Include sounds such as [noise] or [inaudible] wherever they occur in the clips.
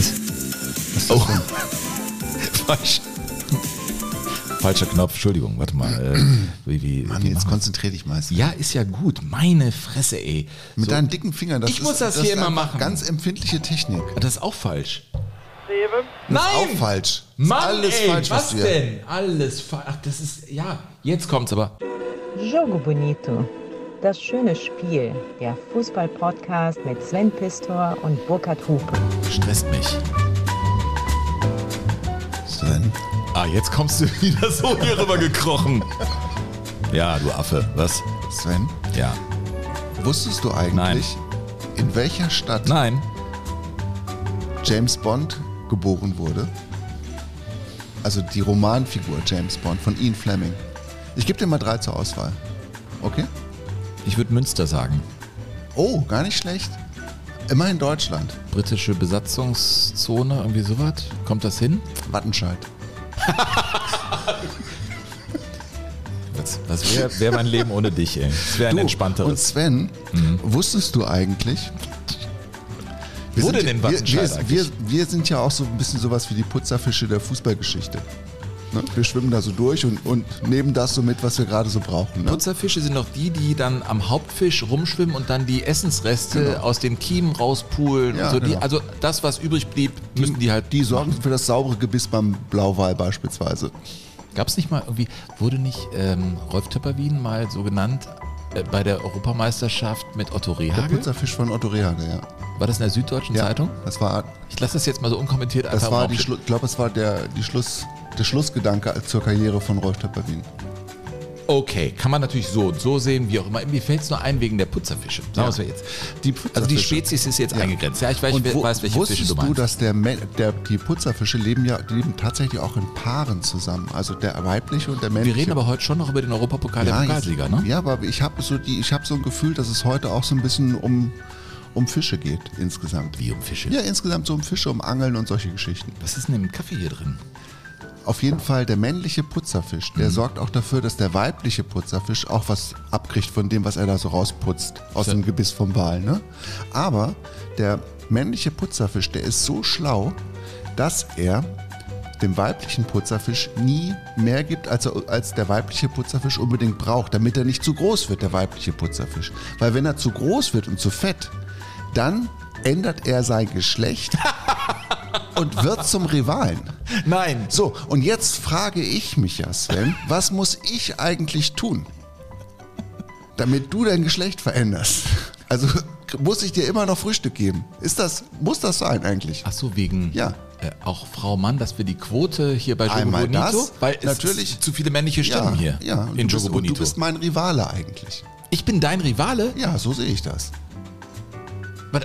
Was? Was ist das Oh. [laughs] Falsch. Falscher Knopf, Entschuldigung, warte mal. Äh, wie, wie, Mann, wie jetzt konzentrier dich mal. ja, ist ja gut. Meine Fresse, ey. Mit So, deinen dicken Fingern. Das Ich ist, muss das ist hier immer machen. Ganz empfindliche Technik. das ist auch falsch. Zeven. Das ist auch falsch. Das ist Mann, alles ey, falsch, was hier- denn? Alles falsch. Ach, das ist, ja, jetzt kommt's aber. Jogo Bonito. Das schöne Spiel. Der Fußball-Podcast mit Sven Pistor und Burkhard Hupe. Stresst mich. Sven, Ah, jetzt kommst du [laughs] wieder so hier rüber gekrochen. Ja, du Affe, was? Sven, Ja. wusstest du eigentlich, Nein. in welcher Stadt Nein. James Bond geboren wurde? Also die Romanfigur James Bond von Ian Fleming. Ich gebe dir mal drei zur Auswahl. Okay? Ich würde Münster sagen. Oh, gar nicht schlecht. Immer in Deutschland. Britische Besatzungszone, irgendwie sowas. Kommt das hin? Wattenscheid. Was, was wäre wär mein Leben ohne dich, ey? Es wäre ein Du, Und entspannteres. Sven, wusstest du eigentlich? Wir Wo denn in wir, Wattenscheid wir, eigentlich? wir, wir sind ja auch so ein bisschen sowas wie die Putzerfische der Fußballgeschichte. Ne? Wir schwimmen da so durch und, und nehmen das so mit, was wir gerade so brauchen. Ne? Putzerfische sind doch die, die dann am Hauptfisch rumschwimmen und dann die Essensreste Genau. aus den Kiemen rauspulen. Ja, so. die, genau. also das, was übrig blieb, müssen die halt. Die sorgen für das saubere Gebiss beim Blauwal beispielsweise. Gab es nicht mal irgendwie, wurde nicht ähm, Rolf Töpperwien mal so genannt äh, bei der Europameisterschaft mit Otto Der Rehagel? Putzerfisch von Otto Rehagel, ja. War das in der Süddeutschen ja. Zeitung? Das war, Ich lasse das jetzt mal so unkommentiert das einfach war im die ich glaube, es war der, die Schluss, der Schlussgedanke zur Karriere von Rolf Töpperwien. Okay, kann man natürlich so und so sehen, wie auch immer. Mir fällt es nur ein wegen der Putzerfische. Sagen Ja. mal jetzt. Die Also die Putzerfische. Spezies ist jetzt Ja. eingegrenzt. Ja, ich weiß, wo, weiß welche Fische du du, meinst. dass der, der, die Putzerfische leben ja die leben tatsächlich auch in Paaren zusammen. Also der weibliche und der männliche. Wir reden aber heute schon noch über den Europapokal der Pokalsieger, ne? Ja, aber ich habe so die, ich habe so ein Gefühl, dass es heute auch so ein bisschen um, um Fische geht insgesamt. Wie um Fische? Ja, insgesamt so um Fische, um Angeln und solche Geschichten. Was ist denn im Kaffee hier drin? Auf jeden Fall der männliche Putzerfisch, Mhm. der sorgt auch dafür, dass der weibliche Putzerfisch auch was abkriegt von dem, was er da so rausputzt aus Ja. dem Gebiss vom Wal. Ne? Aber der männliche Putzerfisch, der ist so schlau, dass er dem weiblichen Putzerfisch nie mehr gibt, als, er, als der weibliche Putzerfisch unbedingt braucht, damit er nicht zu groß wird, der weibliche Putzerfisch. Weil wenn er zu groß wird und zu fett, dann ändert er sein Geschlecht [laughs] und wird zum Rivalen. Nein. So, und jetzt frage ich mich ja, Sven, was muss ich eigentlich tun, damit du dein Geschlecht veränderst? Also muss ich dir immer noch Frühstück geben? Ist das, muss das sein eigentlich? Ach so, wegen Ja. äh, auch Frau Mann, dass wir die Quote hier bei Jogo Einmal Bonito, das, weil es natürlich. zu viele männliche Stimmen hier ja. In Jogo bist, und Bonito. du bist mein Rivale eigentlich. ich bin dein Rivale? Ja, so sehe ich das.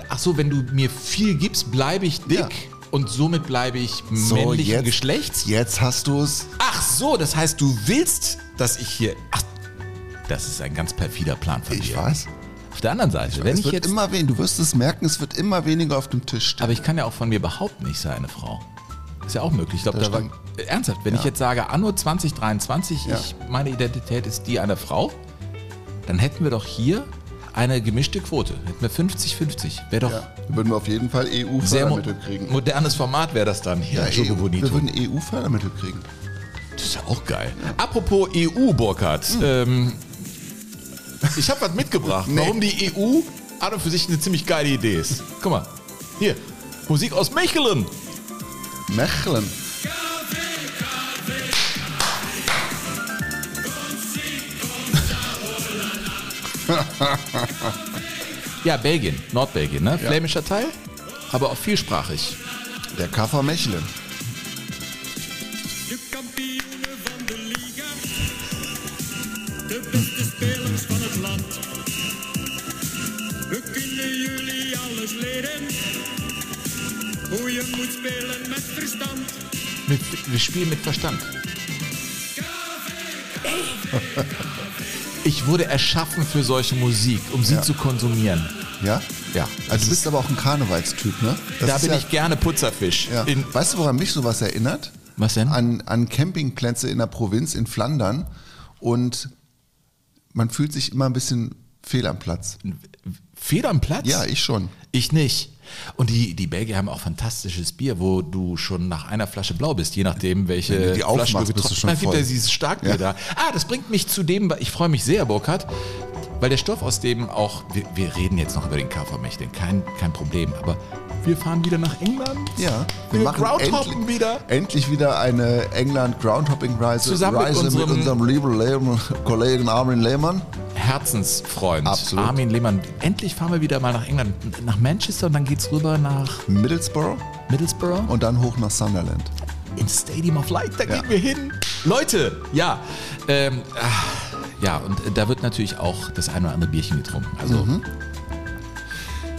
Ach so, wenn du mir viel gibst, bleibe ich dick Ja. Und somit bleibe ich So, männlichen jetzt, Geschlechts? Jetzt hast du es. Ach so, das heißt, du willst, dass ich hier. Ach, das ist ein ganz perfider Plan von Ich dir. weiß. Auf der anderen Seite, wenn es ich wird jetzt. immer weniger, du wirst es merken, es wird immer weniger auf dem Tisch stehen. Aber ich kann ja auch von mir behaupten, ich sei eine Frau. Ist ja auch möglich. Ich glaube, da war, äh, ernsthaft, wenn ich jetzt sage, Anno 2023, Ja. ich, meine Identität ist die einer Frau, dann hätten wir doch hier eine gemischte Quote. Hätten wir 50-50. Wäre doch ja, würden wir auf jeden Fall EU-Fördermittel kriegen. modernes Format wäre das dann hier. Ja, EU, wir würden EU-Fördermittel kriegen. Das ist ja auch geil. Apropos EU, Burkhard. Ähm, ich habe was mitgebracht, Nee. warum die EU an und für sich eine ziemlich geile Idee ist. Guck mal, hier, Musik aus Mechelen. Mechelen. Ja, Belgien, Nordbelgien, ne? Flämischer Teil, aber auch vielsprachig. Der KV Mechelen. Mit, wir spielen mit Verstand. [laughs] [laughs] Ich wurde erschaffen für solche Musik, um sie Ja. zu konsumieren. Ja? Ja. Also du bist aber auch ein Karnevalstyp, ne? Das da bin ja, ich gerne Putzerfisch. Ja. Weißt du, woran mich sowas erinnert? Was denn? An, an Campingplätze in der Provinz in Flandern und man fühlt sich immer ein bisschen fehl am Platz. Fehl am Platz? Ja, ich schon. Ich nicht. Und die, die Belgier haben auch fantastisches Bier, wo du schon nach einer Flasche blau bist, je nachdem, welche Wenn du die Flasche du getrunken- schon Dann gibt er dieses Starkbier Ja. da. Ah, das bringt mich zu dem, ich freue mich sehr, Burkhard, weil der Stoff aus dem auch, wir, wir reden jetzt noch über den KV Mechelen, kein, kein Problem, aber wir fahren wieder nach England. Ja, wir, Groundhoppen wieder. endlich wieder eine England Groundhopping Reise, Zusammen mit Reise mit unserem- unserem lieben Lehmann, Kollegen Armin Lehmann. Herzensfreund Absolut. Armin Lehmann. Endlich fahren wir wieder mal nach England, nach Manchester und dann geht's rüber nach Middlesbrough Middlesbrough. und dann hoch nach Sunderland. ins Stadium of Light, da Ja. gehen wir hin. Leute, ja. Ähm, ah, ja, und äh, da wird natürlich auch das ein oder andere Bierchen getrunken. Also, Mhm.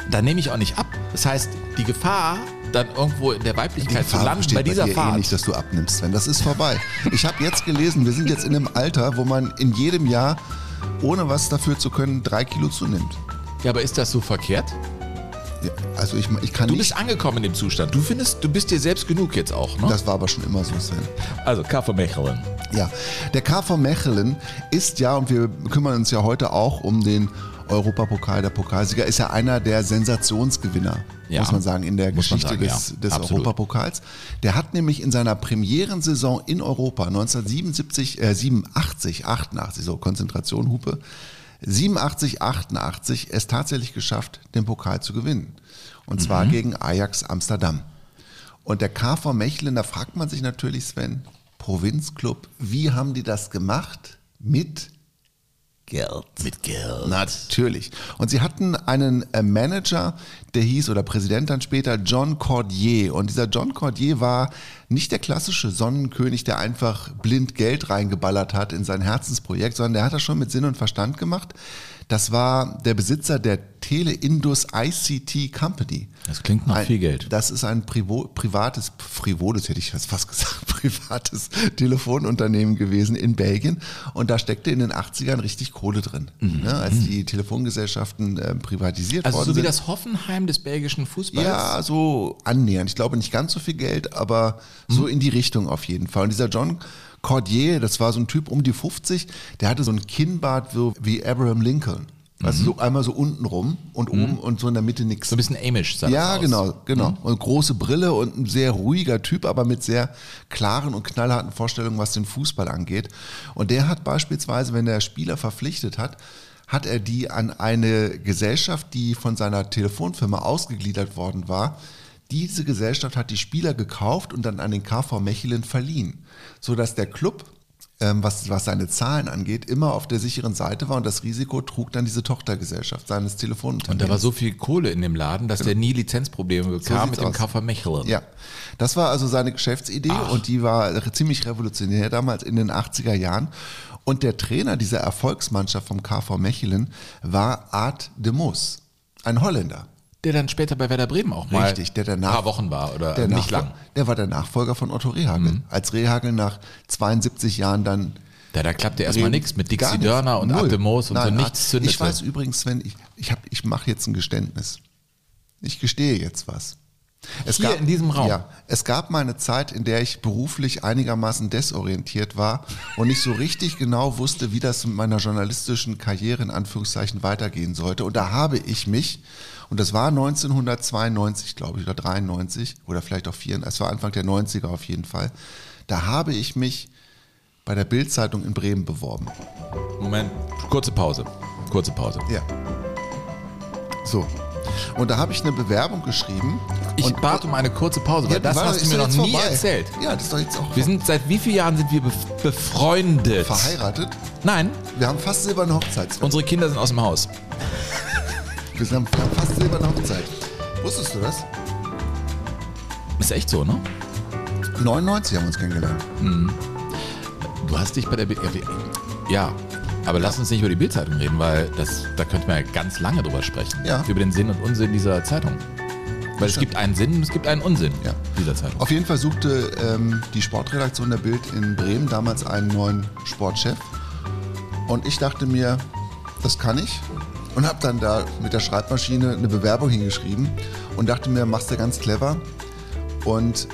da nehme ich auch nicht ab. Das heißt, die Gefahr, dann irgendwo in der Weiblichkeit zu Gefahr landen bei dieser dir Fahrt. Eh nicht, dass du abnimmst, Sven. Das ist vorbei. Ich habe jetzt gelesen, wir sind jetzt in einem Alter, wo man in jedem Jahr, ohne was dafür zu können, drei Kilo zunimmt. ja, aber ist das so verkehrt? Also ich, ich kann Du nicht. bist angekommen in dem Zustand. Du findest, du bist dir selbst genug jetzt auch, ne? Das war aber schon immer so, Sven. also, KV Mechelen. Ja, der KV Mechelen ist ja, und wir kümmern uns ja heute auch um den Europapokal, der Pokalsieger, ist ja einer der Sensationsgewinner, Ja. muss man sagen, in der Geschichte sagen, des, ja. des. Europapokals. Der hat nämlich in seiner Premierensaison in Europa 1977, äh, 87, 88, so Konzentration, Hupe, 87, 88 es tatsächlich geschafft, den Pokal zu gewinnen. Und zwar Mhm. gegen Ajax Amsterdam. Und der KV Mechelen, da fragt man sich natürlich, Sven, Provinzclub, wie haben die das gemacht? Mit Geld. Mit Geld. Natürlich. Und sie hatten einen äh, Manager, der hieß, oder Präsident dann später, John Cordier. Und dieser John Cordier war nicht der klassische Sonnenkönig, der einfach blind Geld reingeballert hat in sein Herzensprojekt, sondern der hat das schon mit Sinn und Verstand gemacht. Das war der Besitzer der Teleindus ICT Company. Das klingt nach Ein- viel Geld. Das ist ein Privo privates, frivoles hätte ich fast [laughs] gesagt, privates Telefonunternehmen gewesen in Belgien. Und da steckte in den 80ern richtig Kohle drin, ne, als die Telefongesellschaften äh, privatisiert Mhm. Also worden so wie sind. das Hoffenheim des belgischen Fußballs. Ja, so annähernd. Ich glaube nicht ganz so viel Geld, aber so Mhm. in die Richtung auf jeden Fall. Und dieser John Cordier, das war so ein Typ um die 50, der hatte so ein Kinnbart wie Abraham Lincoln. Also so einmal so unten rum und oben und so in der Mitte nichts. Mhm. So ein bisschen Amish, sah Ja, genau, genau. Mhm. Und große Brille und ein sehr ruhiger Typ, aber mit sehr klaren und knallharten Vorstellungen, was den Fußball angeht. Und der hat beispielsweise, wenn er Spieler verpflichtet hat, hat er die an eine Gesellschaft, die von seiner Telefonfirma ausgegliedert worden war. Diese Gesellschaft hat die Spieler gekauft und dann an den KV Mechelen verliehen, sodass der Club ähm, was, was seine Zahlen angeht, immer auf der sicheren Seite war und das Risiko trug dann diese Tochtergesellschaft seines Telefonunternehmens. Und da war so viel Kohle in dem Laden, dass der nie Lizenzprobleme bekam sieht's mit dem Mechelen. Ja, das war also seine Geschäftsidee und die war ziemlich revolutionär damals in den 80er Jahren. Und der Trainer dieser Erfolgsmannschaft vom KV Mechelen war Art de Moos, ein Holländer. Der dann später bei Werder Bremen auch mal Richtig, der ein danach paar Wochen war oder der nicht lang. Mhm. Der war der Nachfolger von Otto Rehagel. Als Rehagel nach 72 Jahren dann Da, da klappte erstmal nichts mit Dixie. Dörner und. Arte Moos und Nein, so nichts Ich zündete. weiß übrigens, Sven, ich, ich, hab- ich mache jetzt ein Geständnis. Ich gestehe jetzt was. Es Hier in diesem Raum? Ja, es gab mal eine Zeit, in der ich beruflich einigermaßen desorientiert war und nicht so richtig genau wusste, wie das mit meiner journalistischen Karriere in Anführungszeichen weitergehen sollte. Und da habe ich mich, und das war 1992, glaube ich, oder 93 oder vielleicht auch 94, es war Anfang der 90er auf jeden Fall, da habe ich mich bei der Bildzeitung in Bremen beworben. Moment, kurze Pause. Kurze Pause. Ja. So. Und da habe ich eine Bewerbung geschrieben. Ich bat um eine kurze Pause, weil Ja, das war- hast du mir noch nie vorbei. erzählt. Ja, das ist doch jetzt auch Wir sind seit wie vielen Jahren sind wir bef- befreundet? verheiratet. Nein, Wir haben fast silberne Hochzeit. Sven. unsere Kinder sind aus dem Haus. [laughs] Wir haben fast silberne Hochzeit. Wusstest du das? Ist echt so, ne? 99 haben wir uns kennengelernt. Du hast dich bei der Bild. Ja, aber lass uns nicht über die Bildzeitung reden, weil das, da könnten wir ja ganz lange drüber sprechen. Ja. Über den Sinn und Unsinn dieser Zeitung. Weil es gibt einen Sinn und es gibt einen Unsinn Ja. dieser Zeitung. Auf jeden Fall suchte ähm, die Sportredaktion der Bild in Bremen damals einen neuen Sportchef. Und ich dachte mir, das kann ich. Und habe dann da mit der Schreibmaschine eine Bewerbung hingeschrieben und dachte mir, machst du ganz clever. Und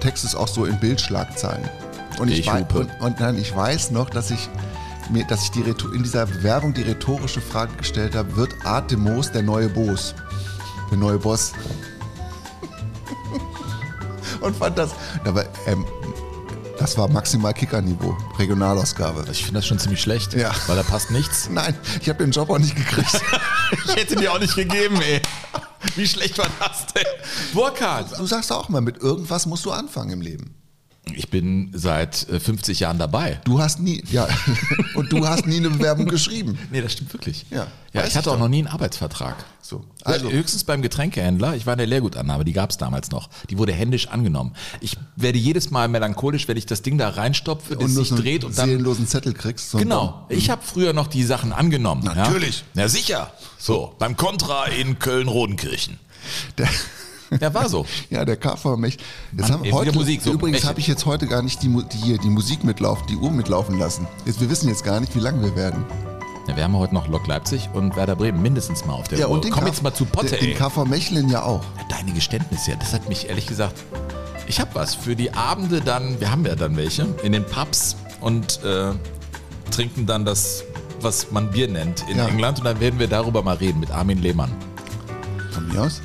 Text ist auch so in Bildschlagzeilen. Und ich, Ich wei- hupe. und, und dann, ich weiß noch, dass ich mir, dass ich die in dieser Bewerbung die rhetorische Frage gestellt habe, wird Art de Moos der neue Boos? der neue Boss. [laughs] Und fand das, aber ähm, das war maximal Kickerniveau, Regionalausgabe. Ich finde das schon ziemlich schlecht, Ja. weil da passt nichts. Nein, ich habe den Job auch nicht gekriegt. [laughs] Ich hätte dir auch nicht gegeben, ey. Wie schlecht war das denn? Burkhard! Du sagst auch mal, mit irgendwas musst du anfangen im Leben. Ich bin seit äh, 50 Jahren dabei. Du hast nie, ja, [laughs] und du hast nie eine Bewerbung geschrieben. Nee, das stimmt wirklich. Ja, ja ich hatte ich auch noch nie einen Arbeitsvertrag. So, Also höchstens beim Getränkehändler. Ich war in der Leergutannahme, die gab es damals noch. Die wurde händisch angenommen. Ich werde jedes Mal melancholisch, wenn ich das Ding da reinstopfe, das und nur sich dreht und dann. seelenlosen Zettel kriegst. Genau. Ich habe früher noch die Sachen angenommen. Natürlich. Ja, ja sicher. So, beim Contra in Köln-Rodenkirchen. Der, [laughs] Ja, war so. ja, der KV Mech. Jetzt haben heute, wieder Musik, so übrigens habe ich jetzt heute gar nicht die, die, die Musik mitlaufen, die Uhr mitlaufen lassen. Jetzt, wir wissen jetzt gar nicht, wie lange wir werden. Ja, wir haben heute noch Lok Leipzig und Werder Bremen mindestens mal auf der Uhr. Komm K- jetzt mal zu Potte, den, den. KV Mecheln ja auch. Deine Geständnisse, ja, das hat mich ehrlich gesagt. Ich habe was für die Abende dann, wir haben ja dann welche, in den Pubs und äh, trinken dann das, was man Bier nennt in Ja. England und dann werden wir darüber mal reden mit Armin Lehmann. Von mir aus.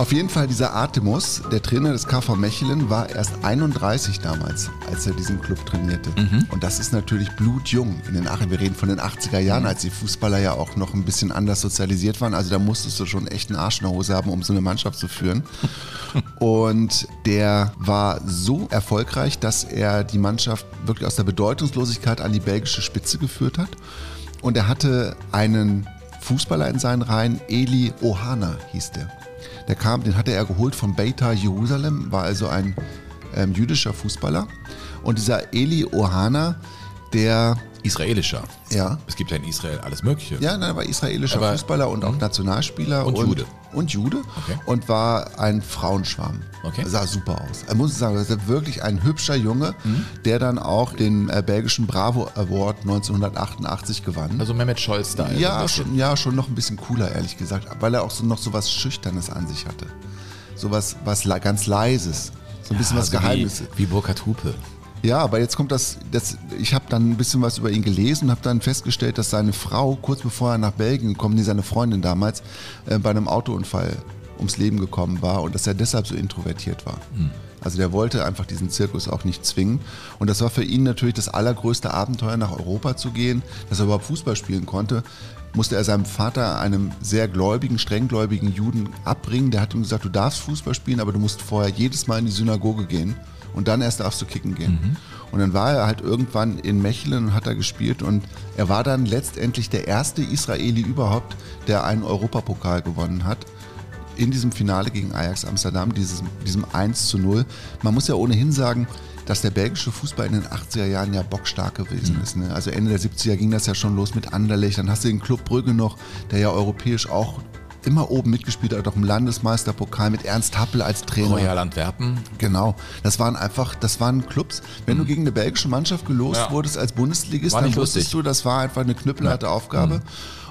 Auf jeden Fall dieser Artemus, der Trainer des KV Mechelen, war erst 31 damals, als er diesen Club trainierte. Mhm. Und das ist natürlich blutjung in den Ach Wir reden von den 80er Jahren, als die Fußballer ja auch noch ein bisschen anders sozialisiert waren. Also da musstest du schon echt einen Arsch in der Hose haben, um so eine Mannschaft zu führen. [laughs] Und der war so erfolgreich, dass er die Mannschaft wirklich aus der Bedeutungslosigkeit an die belgische Spitze geführt hat. Und er hatte einen Fußballer in seinen Reihen, Eli Ohana hieß der. Der kam, den hatte er geholt von Beitar Jerusalem, war also ein ähm, jüdischer Fußballer. Und dieser Eli Ohana, der, Israelischer. ja, Es gibt ja in Israel alles Mögliche. ja, nein, er war israelischer Aber- Fußballer und auch Nationalspieler. Und Jude. Und Jude. Okay. Und war ein Frauenschwarm. Okay. Sah super aus. Er muss sagen, das ist wirklich ein hübscher Junge, Mhm. der dann auch den äh, belgischen Bravo Award 1988 gewann. Also Mehmet Scholz da. ja, schon, ja, schon noch ein bisschen cooler, ehrlich gesagt, weil er auch so noch so was Schüchternes an sich hatte. So was, was ganz Leises. So ein bisschen was Geheimnis. Wie, wie Burkhard Hupe. Ja, aber jetzt kommt das, das ich habe dann ein bisschen was über ihn gelesen und habe dann festgestellt, dass seine Frau, kurz bevor er nach Belgien gekommen ist, seine Freundin damals, äh, bei einem Autounfall ums Leben gekommen war und dass er deshalb so introvertiert war. Also der wollte einfach diesen Zirkus auch nicht zwingen. Und das war für ihn natürlich das allergrößte Abenteuer, nach Europa zu gehen, dass er überhaupt Fußball spielen konnte. Musste er seinem Vater, einem sehr gläubigen, strenggläubigen Juden, abbringen. Der hat ihm gesagt, du darfst Fußball spielen, aber du musst vorher jedes Mal in die Synagoge gehen und dann erst darfst du kicken gehen. Und dann war er halt irgendwann in Mechelen und hat da gespielt und er war dann letztendlich der erste Israeli überhaupt, der einen Europapokal gewonnen hat. In diesem Finale gegen Ajax Amsterdam, dieses, diesem 1 zu 0. Man muss ja ohnehin sagen, dass der belgische Fußball in den 80er Jahren ja bockstark gewesen ist. Ne? Also Ende der 70er ging das ja schon los mit Anderlecht. Dann hast du den Club Brügge noch, der ja europäisch auch immer oben mitgespielt hat, auch im Landesmeisterpokal mit Ernst Happel als Trainer. Royal Antwerpen. Genau, das waren einfach, das waren Clubs. Wenn du gegen eine belgische Mannschaft gelost Ja. wurdest als Bundesligist, dann wusstest lustig. du, das war einfach eine knüppelharte Aufgabe.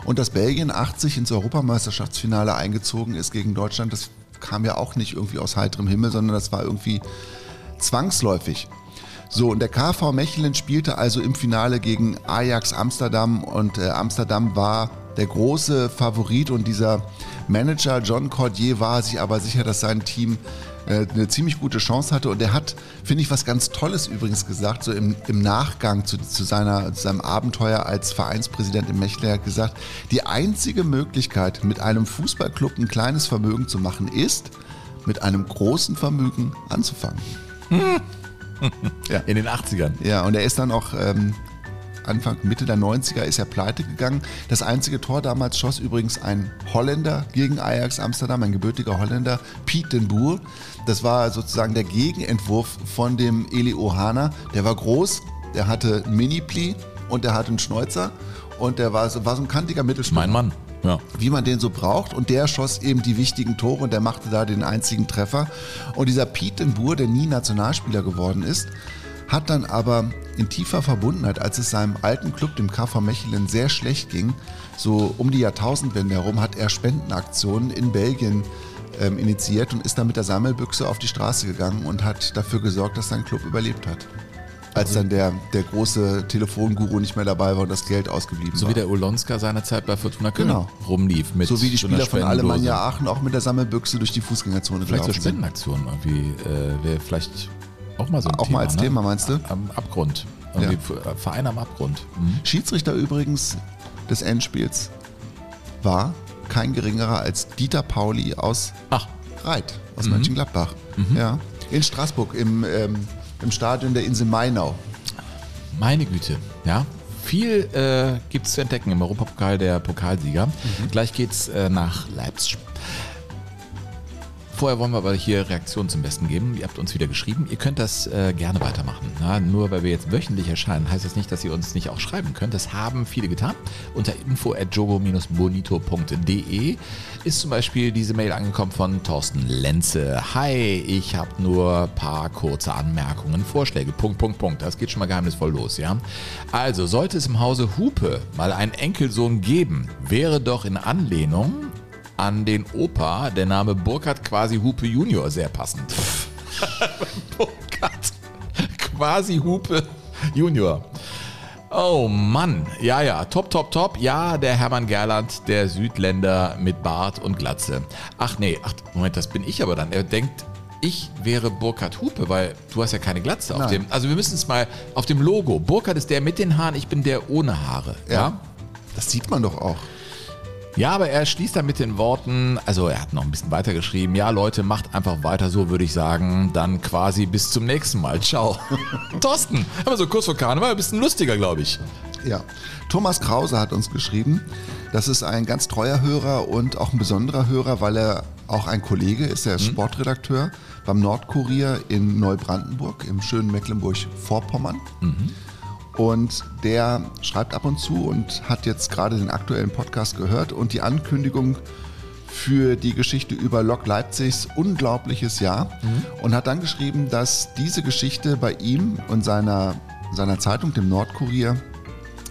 Und dass Belgien 80 ins Europameisterschaftsfinale eingezogen ist gegen Deutschland, das kam ja auch nicht irgendwie aus heiterem Himmel, sondern das war irgendwie zwangsläufig. So, und der KV Mechelen spielte also im Finale gegen Ajax Amsterdam und äh, Amsterdam war der große Favorit und dieser Manager John Cordier war sich aber sicher, dass sein Team äh, eine ziemlich gute Chance hatte. Und er hat, finde ich, was ganz Tolles übrigens gesagt, so im, im Nachgang zu, zu, seiner, zu seinem Abenteuer als Vereinspräsident im Mechelen, er hat gesagt, die einzige Möglichkeit, mit einem Fußballclub ein kleines Vermögen zu machen, ist, mit einem großen Vermögen anzufangen. In den 80ern. Ja, und er ist dann auch ähm, Anfang, Mitte der 90er ist er pleite gegangen. Das einzige Tor damals schoss übrigens ein Holländer gegen Ajax Amsterdam, ein gebürtiger Holländer, Piet den Boer. Das war sozusagen der Gegenentwurf von dem Eli Ohana. Der war groß, der hatte einen Mini-Pli und der hatte einen Schnäuzer und der war so, war so ein kantiger Mittelstürmer Mein Mann. Ja. wie man den so braucht. Und der schoss eben die wichtigen Tore und der machte da den einzigen Treffer. Und dieser Piet den Boer, der nie Nationalspieler geworden ist, hat dann aber in tiefer Verbundenheit, als es seinem alten Club, dem KV Mechelen, sehr schlecht ging, so um die Jahrtausendwende herum, hat er Spendenaktionen in Belgien ähm, initiiert und ist dann mit der Sammelbüchse auf die Straße gegangen und hat dafür gesorgt, dass sein Club überlebt hat. Als dann der, der große Telefonguru nicht mehr dabei war und das Geld ausgeblieben So war. wie der Olonska seinerzeit bei Fortuna Köln Genau. rumlief. Mit so wie die so Spieler von. Alemannia Aachen auch mit der Sammelbüchse durch die Fußgängerzone Vielleicht so. Spendenaktionen irgendwie äh, wäre vielleicht auch mal so ein Auch Thema. mal als ne? Thema, meinst du? Am Abgrund. Irgendwie F- Verein am Abgrund. Mhm. Schiedsrichter übrigens des Endspiels war kein geringerer als Dieter Pauli aus Ach, Reit, aus Mhm. Mönchengladbach. Ja. In Straßburg, im, ähm, im Stadion der Insel Mainau. meine Güte. Ja. Viel äh, gibt es zu entdecken im Europapokal der Pokalsieger. Mhm. Gleich geht's äh, nach Leipzig. Vorher wollen wir aber hier Reaktionen zum Besten geben. Ihr habt uns wieder geschrieben. Ihr könnt das äh, gerne weitermachen. Na, nur weil wir jetzt wöchentlich erscheinen, heißt das nicht, dass ihr uns nicht auch schreiben könnt. Das haben viele getan. Unter info.jogo-bonito.de ist zum Beispiel diese Mail angekommen von Thorsten Lenze. Hi, ich habe nur ein paar kurze Anmerkungen, Vorschläge. Punkt, Punkt, Punkt. Das geht schon mal geheimnisvoll los, ja. Also, sollte es im Hause Hupe mal einen Enkelsohn geben, wäre doch in Anlehnung an den Opa der Name Burkhard quasi Hupe Junior sehr passend. [laughs] Burkhard quasi Hupe Junior. Oh Mann, ja, ja, top, top, top. Ja, der Hermann Gerland, der Südländer mit Bart und Glatze. Ach nee, ach, Moment, das bin ich aber dann. Er denkt, ich wäre Burkhard Hupe, weil du hast ja keine Glatze auf Nein. dem. Also wir müssen es mal auf dem Logo. Burkhard ist der mit den Haaren, ich bin der ohne Haare. ja? Das sieht man doch auch. Ja, aber er schließt dann mit den Worten, also er hat noch ein bisschen weiter geschrieben, ja Leute, macht einfach weiter so, würde ich sagen, dann quasi bis zum nächsten Mal. Ciao. [laughs] Thorsten, aber so kurz vor Karneval, ein bisschen lustiger, glaube ich. Ja. Thomas Krause hat uns geschrieben. Das ist ein ganz treuer Hörer und auch ein besonderer Hörer, weil er auch ein Kollege ist. Er ist Sportredakteur beim Nordkurier in Neubrandenburg im schönen Mecklenburg-Vorpommern. Und der schreibt ab und zu und hat jetzt gerade den aktuellen Podcast gehört und die Ankündigung für die Geschichte über Lok Leipzigs unglaubliches Jahr und hat dann geschrieben, dass diese Geschichte bei ihm und seiner, seiner Zeitung, dem Nordkurier,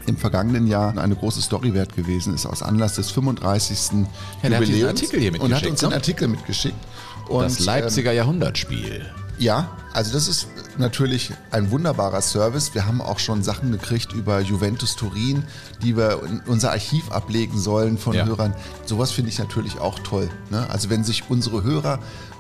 im vergangenen Jahr eine große Story wert gewesen ist, aus Anlass des 35. Ja, hat Jubiläums. Artikel hier und hat uns den ne? Artikel mitgeschickt. Und, Das Leipziger Jahrhundertspiel. Ja, also das ist natürlich ein wunderbarer Service. Wir haben auch schon Sachen gekriegt über Juventus Turin, die wir in unser Archiv ablegen sollen von Ja. Hörern. Sowas finde ich natürlich auch toll. Ne? Also wenn sich unsere Hörer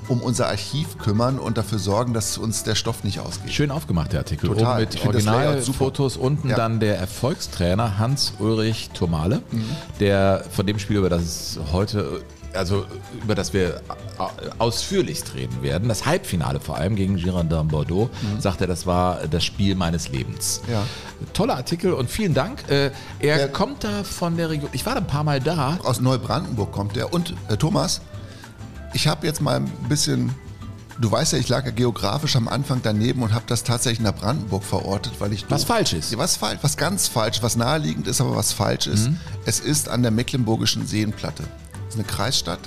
um unser Archiv kümmern und dafür sorgen, dass uns der Stoff nicht ausgeht. Schön aufgemacht, der Artikel. Total. Oben mit. Originalfotos, unten Ja. dann der Erfolgstrainer Hans-Ulrich Tomale, der von dem Spiel, über das es heute, also über das wir au- ausführlichst reden werden, das Halbfinale vor allem gegen Girondin Bordeaux, sagt er, das war das Spiel meines Lebens. Ja. Toller Artikel und vielen Dank. Äh, Er Der- kommt da von der Region, ich war da ein paar Mal da. Aus Neubrandenburg kommt der. Und äh, Thomas, ich habe jetzt mal ein bisschen, du weißt ja, ich lag ja geografisch am Anfang daneben und habe das tatsächlich nach Brandenburg verortet, weil ich Was falsch ist. Was falsch, was ganz falsch, was naheliegend ist, aber was falsch ist. Mhm. Es ist an der Mecklenburgischen Seenplatte. Das ist eine Kreisstadt.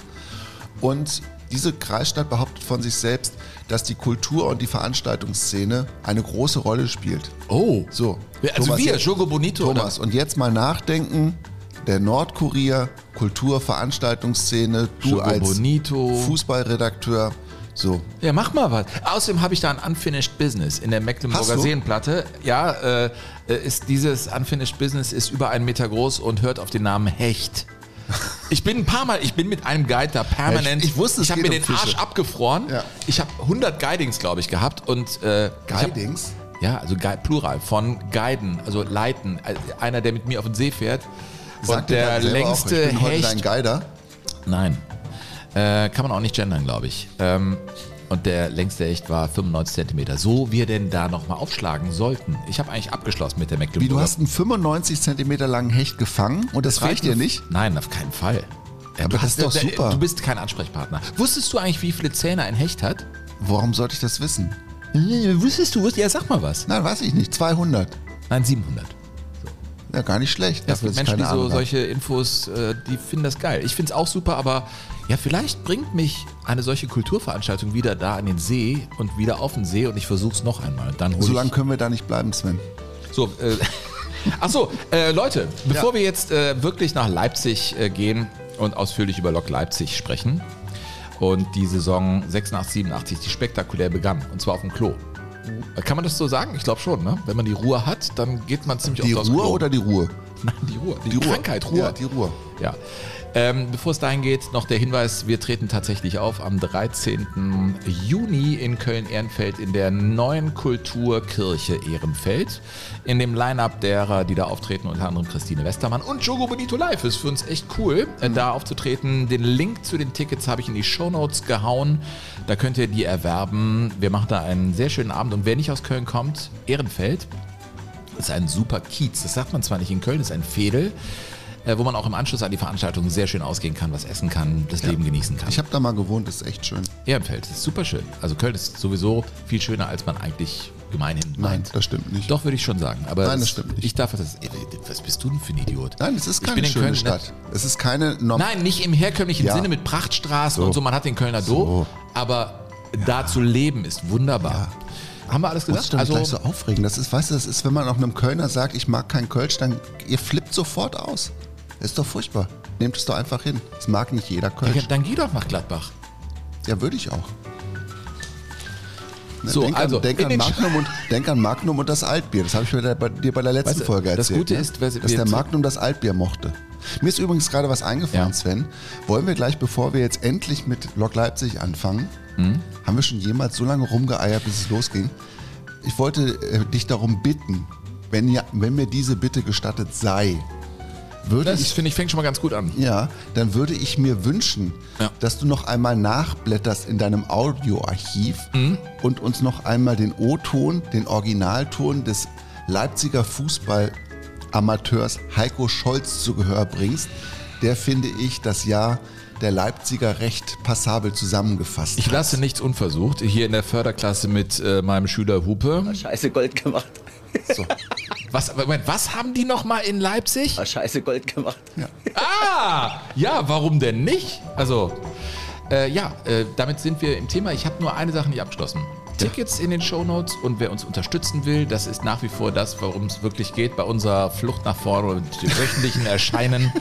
Und diese Kreisstadt behauptet von sich selbst, dass die Kultur- und die Veranstaltungsszene eine große Rolle spielt. Oh, So. Also wir, jetzt- Jogo Bonito, Thomas, und jetzt mal nachdenken. Der Nordkurier, Kultur, Veranstaltungsszene, du Jogo als Bonito. Fußballredakteur. So. Ja, mach mal was. Außerdem habe ich da ein Unfinished Business in der Mecklenburger? Seenplatte. Ja, äh, äh, ist dieses Unfinished Business ist über einen Meter groß und hört auf den Namen Hecht. Ich bin ein paar Mal, ich bin mit einem Guide da permanent. Ich- ich wusste, es ich habe mir geht den um Arsch Fische. abgefroren. Ja. Ich habe 100 Guidings, glaube ich, gehabt und äh, ich hab- Guidings? Ja, also Plural von Guiden, also leiten. Also Einer, der mit mir auf den See fährt. Sagt und der längste auch, ich bin heute Hecht dein Guider. Nein. Äh, kann man auch nicht gendern, glaube ich. Ähm, und der längste Hecht war 95 Zentimeter. So wir denn da nochmal aufschlagen sollten. Ich habe eigentlich abgeschlossen mit der Wie, Mecklenburger. du hast einen 95 Zentimeter langen Hecht gefangen und das reicht dir nicht? Nein, auf keinen Fall. Ja, Aber du, das ist doch super. du bist kein Ansprechpartner. Wusstest du eigentlich, wie viele Zähne ein Hecht hat? Warum sollte ich das wissen? Wusstest du? Ja, sag mal was. Nein, weiß ich nicht. 200. Nein, 700. Ja, gar nicht schlecht. Ja, ich Menschen, die so Ahnung solche Infos, äh, die finden das geil. Ich finde es auch super, aber ja, vielleicht bringt mich eine solche Kulturveranstaltung wieder da an den See und wieder auf den See und ich versuche es noch einmal. Dann So lange können wir da nicht bleiben, Sven. So, äh, [laughs] ach so, äh, Leute, bevor Ja. wir jetzt äh, wirklich nach Leipzig äh, gehen und ausführlich über Lok Leipzig sprechen und die Saison 86, 87, die spektakulär begann, und zwar auf dem Klo. Kann man das so sagen? Ich glaube schon, ne? Wenn man die Ruhe hat, dann geht man ziemlich Die oft aufs Ruhe oder die Ruhe? Nein, [laughs] die Ruhe. Die, Krankheit, Ruhe. Ja, die Ruhe. Ja. Ähm, bevor es dahin geht, noch der Hinweis, wir treten tatsächlich auf am 13. Juni in Köln-Ehrenfeld in der neuen Kulturkirche Ehrenfeld. In dem Line-Up derer, die da auftreten, unter anderem Christine Westermann und Jogo Benito Live. Ist für uns echt cool, äh, da aufzutreten. Den Link zu den Tickets habe ich in die Shownotes gehauen. Da könnt ihr die erwerben. Wir machen da einen sehr schönen Abend. Und wer nicht aus Köln kommt, Ehrenfeld, ist ein super Kiez. Das sagt man zwar nicht in Köln, ist ein Fädel, äh, wo man auch im Anschluss an die Veranstaltung sehr schön ausgehen kann, was essen kann, das Leben genießen kann. Ich habe da mal gewohnt, das ist echt schön. Ehrenfeld ist super schön. Also Köln ist sowieso viel schöner, als man eigentlich gemeinhin Nein, meint. das stimmt nicht. Doch, würde ich schon sagen. Aber Nein, das stimmt nicht. Ich darf das. äh, Was bist du denn für ein Idiot? Nein, es ist keine schöne Köln, Stadt. Es ist keine norm Nein, nicht im herkömmlichen Ja. Sinne mit Prachtstraßen So. und so. Man hat den Kölner So. aber da zu leben ist wunderbar. Haben wir alles gesagt? nicht gleich so aufregen. Das ist, weißt du, das ist, wenn man auch einem Kölner sagt, ich mag keinen Kölsch, dann ihr flippt sofort aus. Das ist doch furchtbar. Nehmt es doch einfach hin. Das mag nicht jeder Ja, Kölsch. dann geh doch nach Gladbach. Ja, würde ich auch. Ne, So, denk also, an, denk, an Magnum und, [laughs] denk an Magnum und das Altbier. Das habe ich mir bei, dir bei der letzten Weißt Folge das erzählt. Gute ne? ist, dass der Magnum das Altbier mochte. Mir ist übrigens gerade was eingefallen, Ja. Sven. Wollen wir gleich, bevor wir jetzt endlich mit Lok Leipzig anfangen, Hm? haben wir schon jemals so lange rumgeeiert, bis es losging? Ich wollte äh, dich darum bitten, wenn, ja, wenn mir diese Bitte gestattet sei, würde Das ich finde ich fängt schon mal ganz gut an. ja, dann würde ich mir wünschen, Ja. dass du noch einmal nachblätterst in deinem Audioarchiv Mhm. und uns noch einmal den O-Ton, den Originalton des Leipziger Fußballamateurs Heiko Scholz zu Gehör bringst. Der finde ich das Jahr der Leipziger recht passabel zusammengefasst. Ich hat. lasse nichts unversucht. Hier in der Förderklasse mit äh, meinem Schüler Hupe. Scheiße Gold gemacht. So. [laughs] Was, Moment, was haben die noch mal in Leipzig? War scheiße Gold gemacht. Ah, ja, warum denn nicht? Also, äh, ja, äh, damit sind wir im Thema. Ich habe nur eine Sache nicht abgeschlossen. Tickets in den Shownotes und wer uns unterstützen will, das ist nach wie vor das, worum es wirklich geht bei unserer Flucht nach vorne und dem wöchentlichen Erscheinen.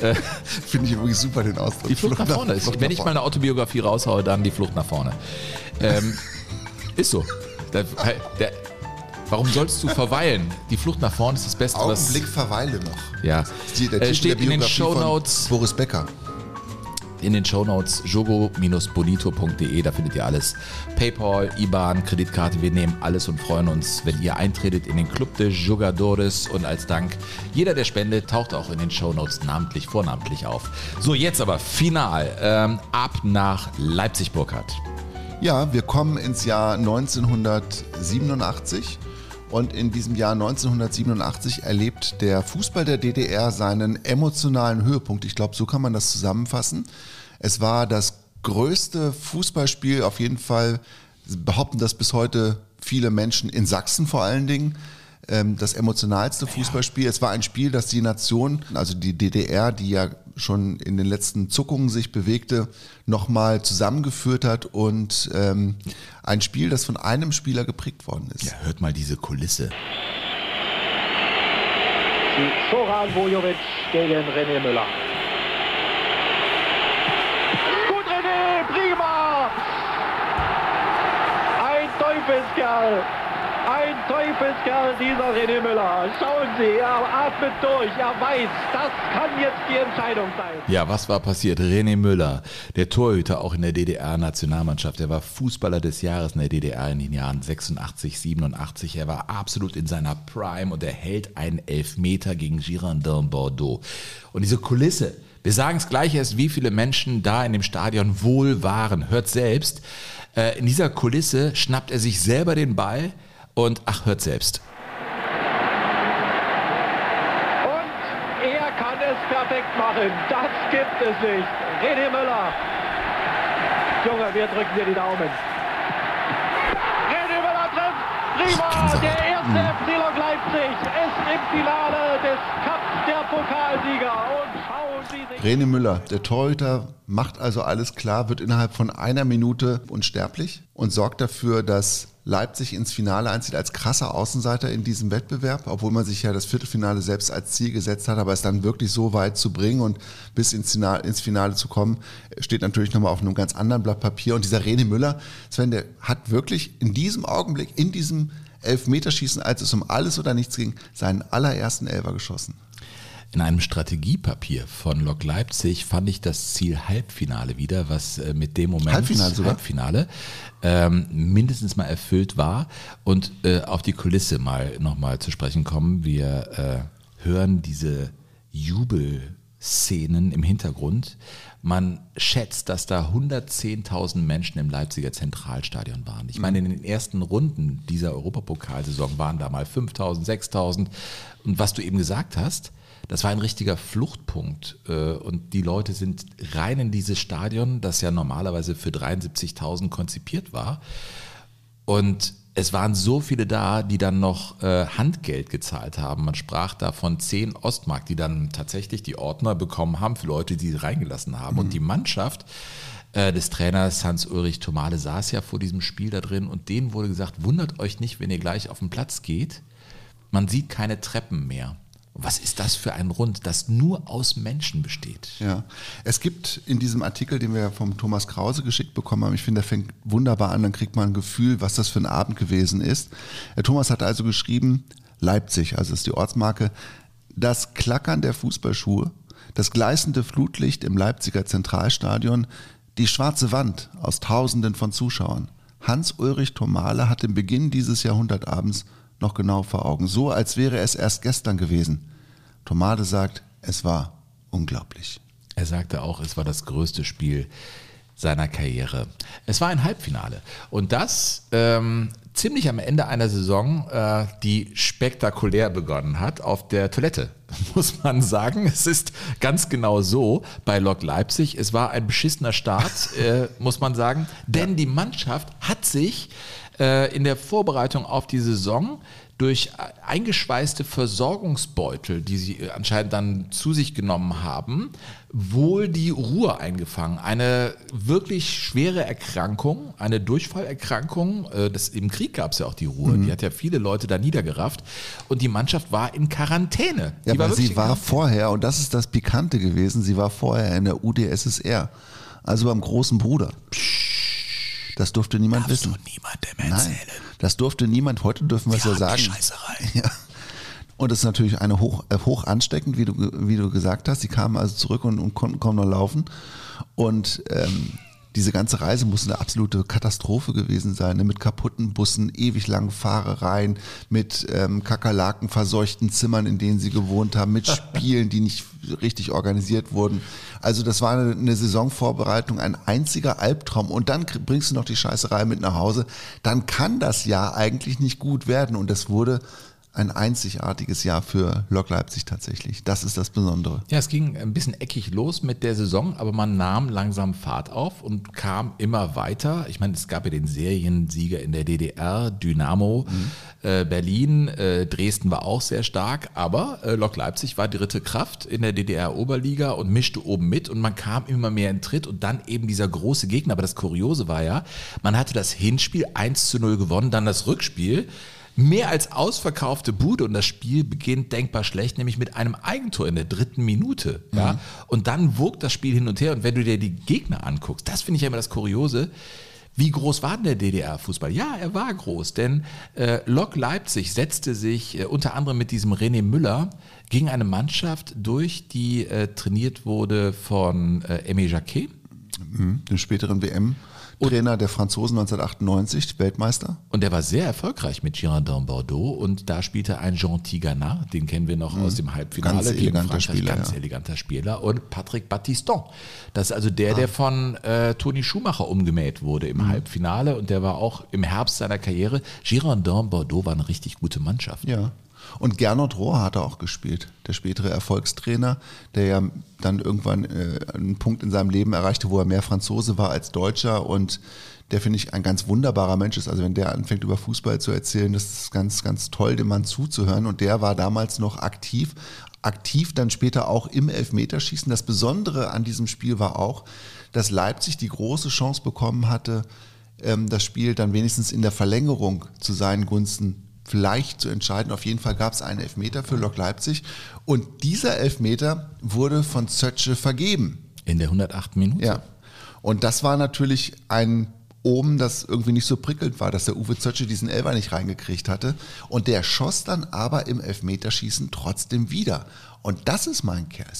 [laughs] Finde ich übrigens super den Ausdruck. Die Flucht nach vorne ist. Flucht Wenn nach ich mal eine Autobiografie raushaue, dann die Flucht nach vorne. Ähm, ist so. Der, der, warum sollst du verweilen? Die Flucht nach vorne ist das Beste, was. Augenblick verweile noch. Ja. Die, der Äh, steht in den von Shownotes. Boris Becker. in den Shownotes jogo-bonito.de, da findet ihr alles. PayPal, IBAN, Kreditkarte, wir nehmen alles und freuen uns, wenn ihr eintretet in den Club de Jugadores und als Dank, jeder der Spende taucht auch in den Shownotes namentlich, vornamentlich auf. So, jetzt aber final, ähm, ab nach Leipzig, Burkhardt. Ja, wir kommen ins Jahr 1987 und in diesem Jahr 1987 erlebt der Fußball der DDR seinen emotionalen Höhepunkt. Ich glaube, so kann man das zusammenfassen. Es war das größte Fußballspiel, auf jeden Fall behaupten das bis heute viele Menschen in Sachsen vor allen Dingen. ähm, Das emotionalste Fußballspiel. Es war ein Spiel, das die Nation, also die DDR, die ja schon in den letzten Zuckungen sich bewegte, nochmal zusammengeführt hat und ähm, ein Spiel, das von einem Spieler geprägt worden ist. Ja, hört mal diese Kulisse. Zoran Vujovic gegen René Müller. Gut, René, prima! Ein Teufelskerl! Ein Teufelskerl, dieser René Müller. Schauen Sie, er atmet durch, er weiß, das kann jetzt die Entscheidung sein. Ja, was war passiert? René Müller, der Torhüter auch in der DDR-Nationalmannschaft, der war Fußballer des Jahres in der DDR in den Jahren 86, 87. Er war absolut in seiner Prime und er hält einen Elfmeter gegen Girondin Bordeaux. Und diese Kulisse, wir sagen es gleich erst, wie viele Menschen da in dem Stadion wohl waren. Hört selbst. Äh, In dieser Kulisse schnappt er sich selber den Ball und ach, hört selbst. Und er kann es perfekt machen. Das gibt es nicht. René Müller. Junge, wir drücken dir die Daumen. René Müller trifft. Prima. Der erste FC Lok Leipzig ist im Finale des Cups der Pokalsieger. Und schauen Sie sich Rene Müller, der Torhüter, macht also alles klar, wird innerhalb von einer Minute unsterblich und sorgt dafür, dass Leipzig ins Finale einzieht als krasser Außenseiter in diesem Wettbewerb, obwohl man sich ja das Viertelfinale selbst als Ziel gesetzt hat, aber es dann wirklich so weit zu bringen und bis ins Finale, ins Finale zu kommen, steht natürlich nochmal auf einem ganz anderen Blatt Papier. Und dieser René Müller, Sven, der hat wirklich in diesem Augenblick, in diesem Elfmeterschießen, als es um alles oder nichts ging, seinen allerersten Elfer geschossen. In einem Strategiepapier von Lok Leipzig fand ich das Ziel Halbfinale wieder, was äh, mit dem Moment Halbfinale sogar? Halbfinale ähm, mindestens mal erfüllt war. Und äh, auf die Kulisse mal nochmal zu sprechen kommen. Wir äh, hören diese Jubelszenen im Hintergrund. Man schätzt, dass da 110.000 Menschen im Leipziger Zentralstadion waren. Ich meine, in den ersten Runden dieser Europapokalsaison waren da mal 5.000, 6.000. Und was du eben gesagt hast, das war ein richtiger Fluchtpunkt. äh, Und die Leute sind rein in dieses Stadion, das ja normalerweise für 73.000 konzipiert war. Und es waren so viele da, die dann noch äh, Handgeld gezahlt haben. Man sprach da von 10 Ostmark, die dann tatsächlich die Ordner bekommen haben für Leute, die sie reingelassen haben. Und die Mannschaft äh, des Trainers Hans-Ulrich Tomale saß ja vor diesem Spiel da drin und denen wurde gesagt, wundert euch nicht, wenn ihr gleich auf den Platz geht. Man sieht keine Treppen mehr. Was ist das für ein Rund, das nur aus Menschen besteht? Ja, es gibt in diesem Artikel, den wir vom Thomas Krause geschickt bekommen haben, ich finde, der fängt wunderbar an, dann kriegt man ein Gefühl, was das für ein Abend gewesen ist. Der Thomas hat also geschrieben, Leipzig, also ist die Ortsmarke, das Klackern der Fußballschuhe, das gleißende Flutlicht im Leipziger Zentralstadion, die schwarze Wand aus Tausenden von Zuschauern. Hans-Ulrich Thomale hat den Beginn dieses Jahrhundertabends noch genau vor Augen, so als wäre es erst gestern gewesen. Thomale sagt, es war unglaublich. Er sagte auch, es war das größte Spiel seiner Karriere. Es war ein Halbfinale. Und das ähm, ziemlich am Ende einer Saison, äh, die spektakulär begonnen hat, auf der Toilette, [laughs] muss man sagen. Es ist ganz genau so bei Lok Leipzig. Es war ein beschissener Start, [laughs] äh, muss man sagen, denn die Mannschaft hat sich äh, in der Vorbereitung auf die Saison durch eingeschweißte Versorgungsbeutel, die sie anscheinend dann zu sich genommen haben, wohl die Ruhe eingefangen. Eine wirklich schwere Erkrankung, eine Durchfallerkrankung. äh, Das, Im Krieg gab es ja auch die Ruhe. Die hat ja viele Leute da niedergerafft. Und die Mannschaft war in Quarantäne. Ja, die aber sie war Quarantäne. vorher, und das ist das Pikante gewesen, sie war vorher in der UdSSR, also beim großen Bruder. Das durfte niemand Darfst du wissen. niemandem Nein, erzählen. das durfte niemand. Heute dürfen wir es ja sagen. die Scheißerei. [laughs] Ja. Und das ist natürlich eine hoch, äh, hoch ansteckend, wie du, wie du gesagt hast. Sie kamen also zurück und, und konnten kaum noch laufen. Und ähm, diese ganze Reise muss eine absolute Katastrophe gewesen sein, ne? mit kaputten Bussen, ewig langen Fahrereien, mit ähm, Kakerlaken verseuchten Zimmern, in denen sie gewohnt haben, mit [laughs] Spielen, die nicht richtig organisiert wurden. Also das war eine, eine Saisonvorbereitung, ein einziger Albtraum. Und dann bringst du noch die Scheißerei mit nach Hause. Dann kann das Jahr eigentlich nicht gut werden. Und das wurde ein einzigartiges Jahr für Lok Leipzig tatsächlich. Das ist das Besondere. Ja, es ging ein bisschen eckig los mit der Saison, aber man nahm langsam Fahrt auf und kam immer weiter. Ich meine, es gab ja den Seriensieger in der DDR, Dynamo äh, Berlin, äh, Dresden war auch sehr stark, aber äh, Lok Leipzig war dritte Kraft in der DDR-Oberliga und mischte oben mit und man kam immer mehr in Tritt und dann eben dieser große Gegner. Aber das Kuriose war ja, man hatte das Hinspiel 1 zu 0 gewonnen, dann das Rückspiel mehr als ausverkaufte Bude und das Spiel beginnt denkbar schlecht, nämlich mit einem Eigentor in der dritten Minute. Ja? Und dann wogt das Spiel hin und her und wenn du dir die Gegner anguckst, das finde ich ja immer das Kuriose. Wie groß war denn der DDR-Fußball? Ja, er war groß, denn äh, Lok Leipzig setzte sich äh, unter anderem mit diesem René Müller gegen eine Mannschaft durch, die äh, trainiert wurde von äh, Aimé Jacquet. Den späteren WM-Trainer der Franzosen 1998, Weltmeister. Und der war sehr erfolgreich mit Girardin Bordeaux und da spielte ein Jean Tigana, den kennen wir noch aus dem Halbfinale Mhm. Ganz gegen eleganter Frankreich, Spieler, ganz ja. eleganter Spieler und Patrick Battiston. Das ist also der, Ah. der von äh, Toni Schumacher umgemäht wurde Mhm. im Halbfinale und der war auch im Herbst seiner Karriere. Girardin Bordeaux war eine richtig gute Mannschaft. Ja. Und Gernot Rohr hat er auch gespielt, der spätere Erfolgstrainer, der ja dann irgendwann äh, einen Punkt in seinem Leben erreichte, wo er mehr Franzose war als Deutscher und der finde ich ein ganz wunderbarer Mensch ist. Also wenn der anfängt über Fußball zu erzählen, das ist ganz, ganz toll, dem Mann zuzuhören. Und der war damals noch aktiv, aktiv dann später auch im Elfmeterschießen. Das Besondere an diesem Spiel war auch, dass Leipzig die große Chance bekommen hatte, ähm, das Spiel dann wenigstens in der Verlängerung zu seinen Gunsten vielleicht zu entscheiden. Auf jeden Fall gab es einen Elfmeter für Lok Leipzig und dieser Elfmeter wurde von Zötsche vergeben. In der 108. Minute. Ja. Und das war natürlich ein Omen, das irgendwie nicht so prickelnd war, dass der Uwe Zötsche diesen Elfer nicht reingekriegt hatte. Und der schoss dann aber im Elfmeterschießen trotzdem wieder. Und das ist mein Kerl.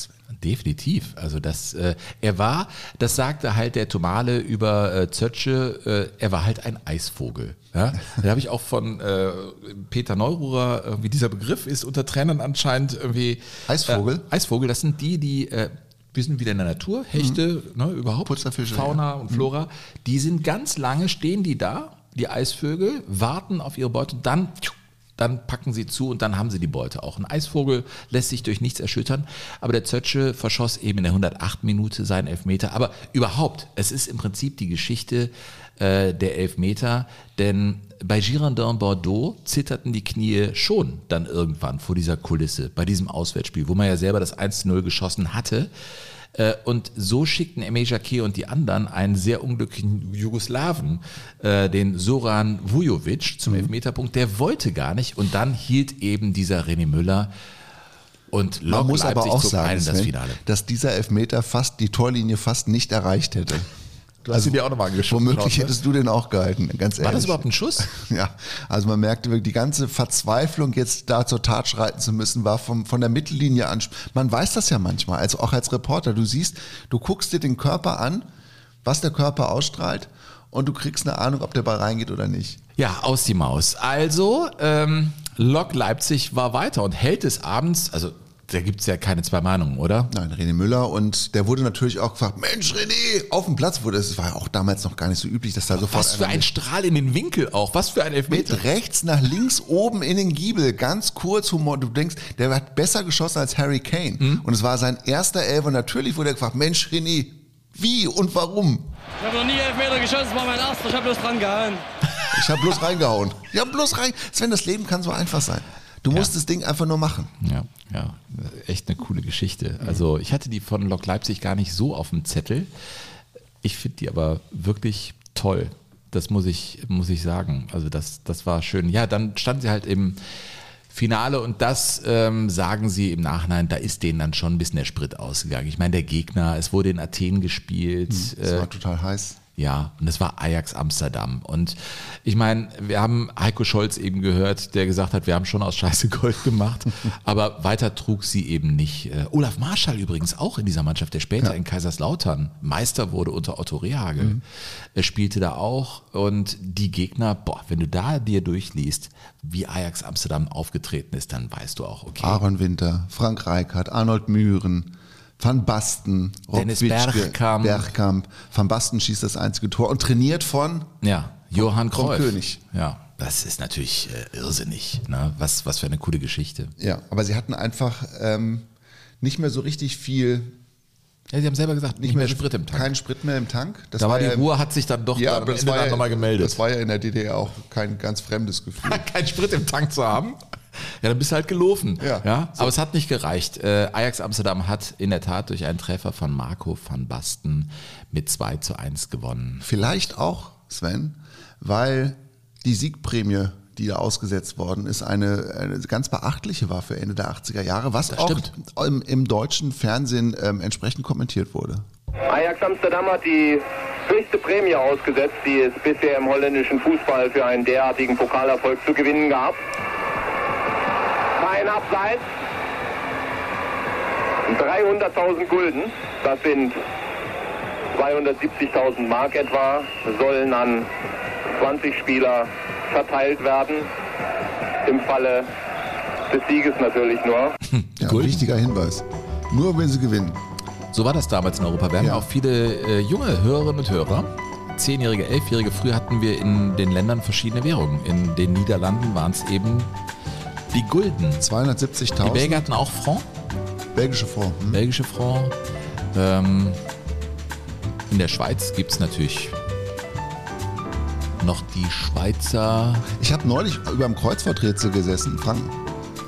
Definitiv. Also das, äh, er war, das sagte halt der Tomale über äh, Zötsche, äh, er war halt ein Eisvogel. Ja? Da habe ich auch von äh, Peter Neururer, irgendwie dieser Begriff ist unter Trainern anscheinend irgendwie Eisvogel? Äh, Eisvogel, das sind die, die äh, wir sind wieder in der Natur, Hechte, ne, überhaupt, Putzerfische, Fauna und Flora, die sind ganz lange, stehen die da, die Eisvögel, warten auf ihre Beute und dann, dann packen sie zu und dann haben sie die Beute auch. Ein Eisvogel lässt sich durch nichts erschüttern, aber der Zötsche verschoss eben in der 108 Minute seinen Elfmeter. Aber überhaupt, es ist im Prinzip die Geschichte äh, der Elfmeter, denn bei Girondin Bordeaux zitterten die Knie schon dann irgendwann vor dieser Kulisse, bei diesem Auswärtsspiel, wo man ja selber das 1-0 geschossen hatte. Äh, Und so schickten Emre Jacquet und die anderen einen sehr unglücklichen Jugoslawen, äh, den Soran Vujovic, zum Elfmeterpunkt. Der wollte gar nicht und dann hielt eben dieser René Müller und Man Lok muss aber Leipzig auch zog ein sagen, in das Sven, dass dieser Elfmeter fast die Torlinie fast nicht erreicht hätte. Du hast ihn dir auch nochmal angeschaut. Womöglich ne? hättest du den auch gehalten, ganz ehrlich. War das überhaupt ein Schuss? [laughs] Ja, also man merkte wirklich, die ganze Verzweiflung, jetzt da zur Tat schreiten zu müssen, war vom, von der Mittellinie an. Man weiß das ja manchmal, also auch als Reporter. Du siehst, du guckst dir den Körper an, was der Körper ausstrahlt und du kriegst eine Ahnung, ob der Ball reingeht oder nicht. Ja, aus die Maus. Also, ähm, Lok Leipzig war weiter und hält es abends, also da gibt es ja keine zwei Meinungen, oder? Nein, René Müller und der wurde natürlich auch gefragt, Mensch René, auf dem Platz wurde, es war ja auch damals noch gar nicht so üblich, dass da sofort Was für ein Strahl in den Winkel auch, was für ein Elfmeter. mit rechts nach links oben in den Giebel, ganz kurz Humor. Du denkst, der hat besser geschossen als Harry Kane. Mhm. Und es war sein erster Elfer. Natürlich wurde er gefragt, Mensch René, wie und warum? Ich habe noch nie Elfmeter geschossen, das war mein erster, ich habe bloß dran gehauen. Ich habe bloß reingehauen. Ich habe bloß rein. Sven, das Leben kann so einfach sein. Du musst das Ding einfach nur machen. Ja, ja, echt eine coole Geschichte. Also ich hatte die von Lok Leipzig gar nicht so auf dem Zettel. Ich finde die aber wirklich toll. Das muss ich, muss ich sagen. Also das, das war schön. Ja, dann stand sie halt im Finale und das ähm, sagen sie im Nachhinein, da ist denen dann schon ein bisschen der Sprit ausgegangen. Ich meine, der Gegner, es wurde in Athen gespielt. Es äh, war total heiß. Ja, und es war Ajax Amsterdam. Und ich meine, wir haben Heiko Scholz eben gehört, der gesagt hat, wir haben schon aus Scheiße Gold gemacht, [laughs] aber weiter trug sie eben nicht. Äh, Olaf Marschall übrigens auch in dieser Mannschaft, der später in Kaiserslautern Meister wurde unter Otto Rehagel. Er spielte da auch und die Gegner, boah, wenn du da dir durchliest, wie Ajax Amsterdam aufgetreten ist, dann weißt du auch, okay. Aaron Winter, Frank Reichardt, Arnold Mühren, Van Basten, Rob Dennis Witschke, Bergkamp. Bergkamp. Van Basten schießt das einzige Tor und trainiert von Ja, Johann Cruyff. König. Ja, das ist natürlich äh, irrsinnig. Ne? Was, was für eine coole Geschichte. Ja, aber sie hatten einfach ähm, nicht mehr so richtig viel, Ja, Sie haben selber gesagt, nicht, mehr Sprit im Tank. keinen Sprit mehr im Tank. Das da war die ja Ruhe, hat sich dann doch ja, dann das war, ja, nochmal gemeldet. das war ja in der DDR auch kein ganz fremdes Gefühl. [laughs] Kein Sprit im Tank zu haben. Ja, dann bist du halt gelaufen. Ja. Aber es hat nicht gereicht. Äh, Ajax Amsterdam hat in der Tat durch einen Treffer von Marco van Basten mit 2 zu 1 gewonnen. Vielleicht auch, Sven, weil die Siegprämie, die da ausgesetzt worden ist, eine, eine ganz beachtliche war für Ende der 80er Jahre, was Das auch stimmt. im, im deutschen Fernsehen ähm, entsprechend kommentiert wurde. Ajax Amsterdam hat die höchste Prämie ausgesetzt, die es bisher im holländischen Fußball für einen derartigen Pokalerfolg zu gewinnen gab. Kein Abseits. 300.000 Gulden, das sind 270.000 Mark etwa, sollen an 20 Spieler verteilt werden. Im Falle des Sieges natürlich nur. Ja, Gulden. wichtiger Hinweis. Nur wenn sie gewinnen. So war das damals in Europa. Wir haben Ja. auch viele äh, junge Hörerinnen und Hörer. Zehnjährige, Elfjährige. Früher hatten wir in den Ländern verschiedene Währungen. In den Niederlanden waren es eben die Gulden. Die 270.000 Belgier hatten auch Franc. belgische Franc. Hm? belgische Franc. Ähm, in der Schweiz gibt es natürlich noch die Schweizer, Ich habe neulich über dem Kreuzworträtsel gesessen, Frank.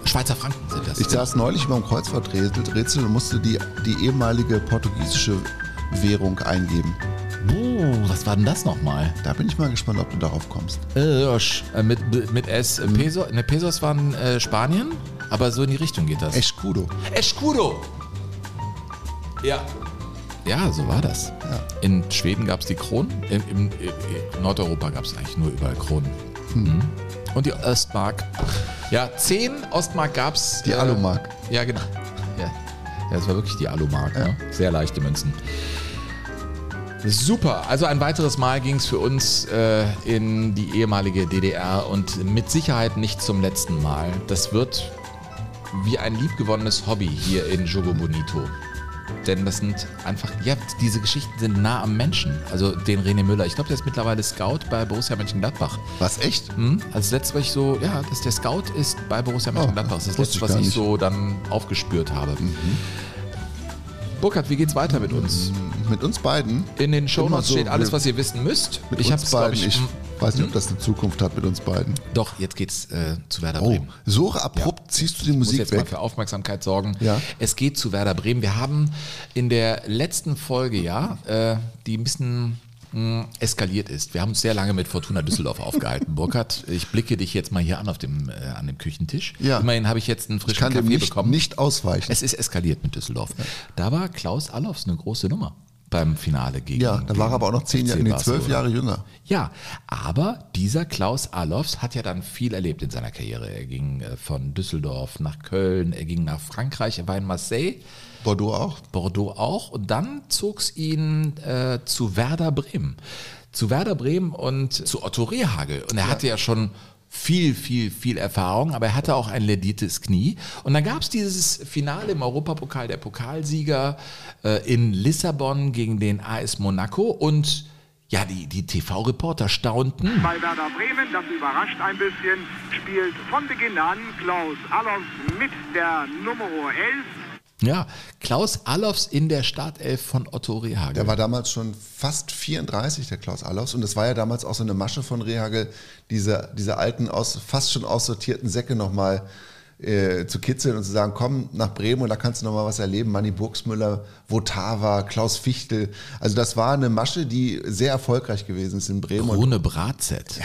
Schweizer Franken sind das. Ich saß neulich über dem Kreuzworträtsel Rätsel und musste die, die ehemalige portugiesische Währung eingeben. Uh, was war denn das nochmal? Da bin ich mal gespannt, ob du darauf kommst. Äh, äh, mit, mit S. Äh, Peso, ne, Pesos waren äh, Spanien, aber so in die Richtung geht das. Escudo. Escudo! Ja. Ja, so war das. In Schweden gab es die Kronen, in, in, in Nordeuropa gab es eigentlich nur überall Kronen. Mhm. Und die Ostmark. Ja, 10 Ostmark gab es. Die Alumark. Ja, genau. Ja. ja, das war wirklich die Alumark. Ne? Sehr leichte Münzen. Super, also ein weiteres Mal ging es für uns äh, in die ehemalige DDR und mit Sicherheit nicht zum letzten Mal. Das wird wie ein liebgewonnenes Hobby hier in Jogo Bonito. Denn das sind einfach, ja, diese Geschichten sind nah am Menschen. Also den René Müller. Ich glaube, der ist mittlerweile Scout bei Borussia Mönchengladbach. Was, echt? Hm? Also das letzte, was ich so, ja, dass der Scout ist bei Borussia Mönchengladbach. Das ist das letzte, was ich so dann aufgespürt habe. Burkhard, wie geht's weiter mit uns? Mit uns beiden? In den Shownotes so, steht alles, was ihr wissen müsst. Mit ich uns beiden. Ich, hm, weiß nicht, ob das eine Zukunft hat mit uns beiden. Doch, jetzt geht's äh, zu Werder Oh, Bremen. so abrupt ziehst du die Ich muss Musik jetzt mal weg. für Aufmerksamkeit sorgen. Ja. Es geht zu Werder Bremen. Wir haben in der letzten Folge, ja, äh, die ein bisschen mh, eskaliert ist. Wir haben uns sehr lange mit Fortuna Düsseldorf [laughs] aufgehalten. Burkhard, ich blicke dich jetzt mal hier an auf dem, äh, an dem Küchentisch. Ja. Immerhin habe ich jetzt einen Ich frischen kann dem Kaffee nicht, bekommen. nicht ausweichen. Es ist eskaliert mit Düsseldorf. Da war Klaus Allofs eine große Nummer beim Finale gegen ja, da war er aber auch noch zehn Jahre, nee, zwölf Barcelona. Jahre jünger. Ja, aber dieser Klaus Allofs hat ja dann viel erlebt in seiner Karriere. Er ging äh, von Düsseldorf nach Köln, er ging nach Frankreich, er war in Marseille, Bordeaux auch. Bordeaux auch und dann zog es ihn äh, zu Werder Bremen. Zu Werder Bremen und zu Otto Rehagel. Und er hatte ja schon viel, viel, viel Erfahrung, aber er hatte auch ein lediertes Knie. Und dann gab es dieses Finale im Europapokal der Pokalsieger äh, in Lissabon gegen den AS Monaco und ja, die, die TV-Reporter staunten. Bei Werder Bremen, das überrascht ein bisschen, spielt von Beginn an Klaus Allofs mit der Nummer 11. Ja, Klaus Allofs in der Startelf von Otto Rehagel. Der war damals schon fast 34, der Klaus Allofs. Und das war ja damals auch so eine Masche von Rehagel, diese, diese alten, aus, fast schon aussortierten Säcke nochmal äh, zu kitzeln und zu sagen, komm nach Bremen und da kannst du nochmal was erleben. Manni Burgsmüller, Votava, Klaus Fichtel. Also das war eine Masche, die sehr erfolgreich gewesen ist in Bremen. Rune Bratzett.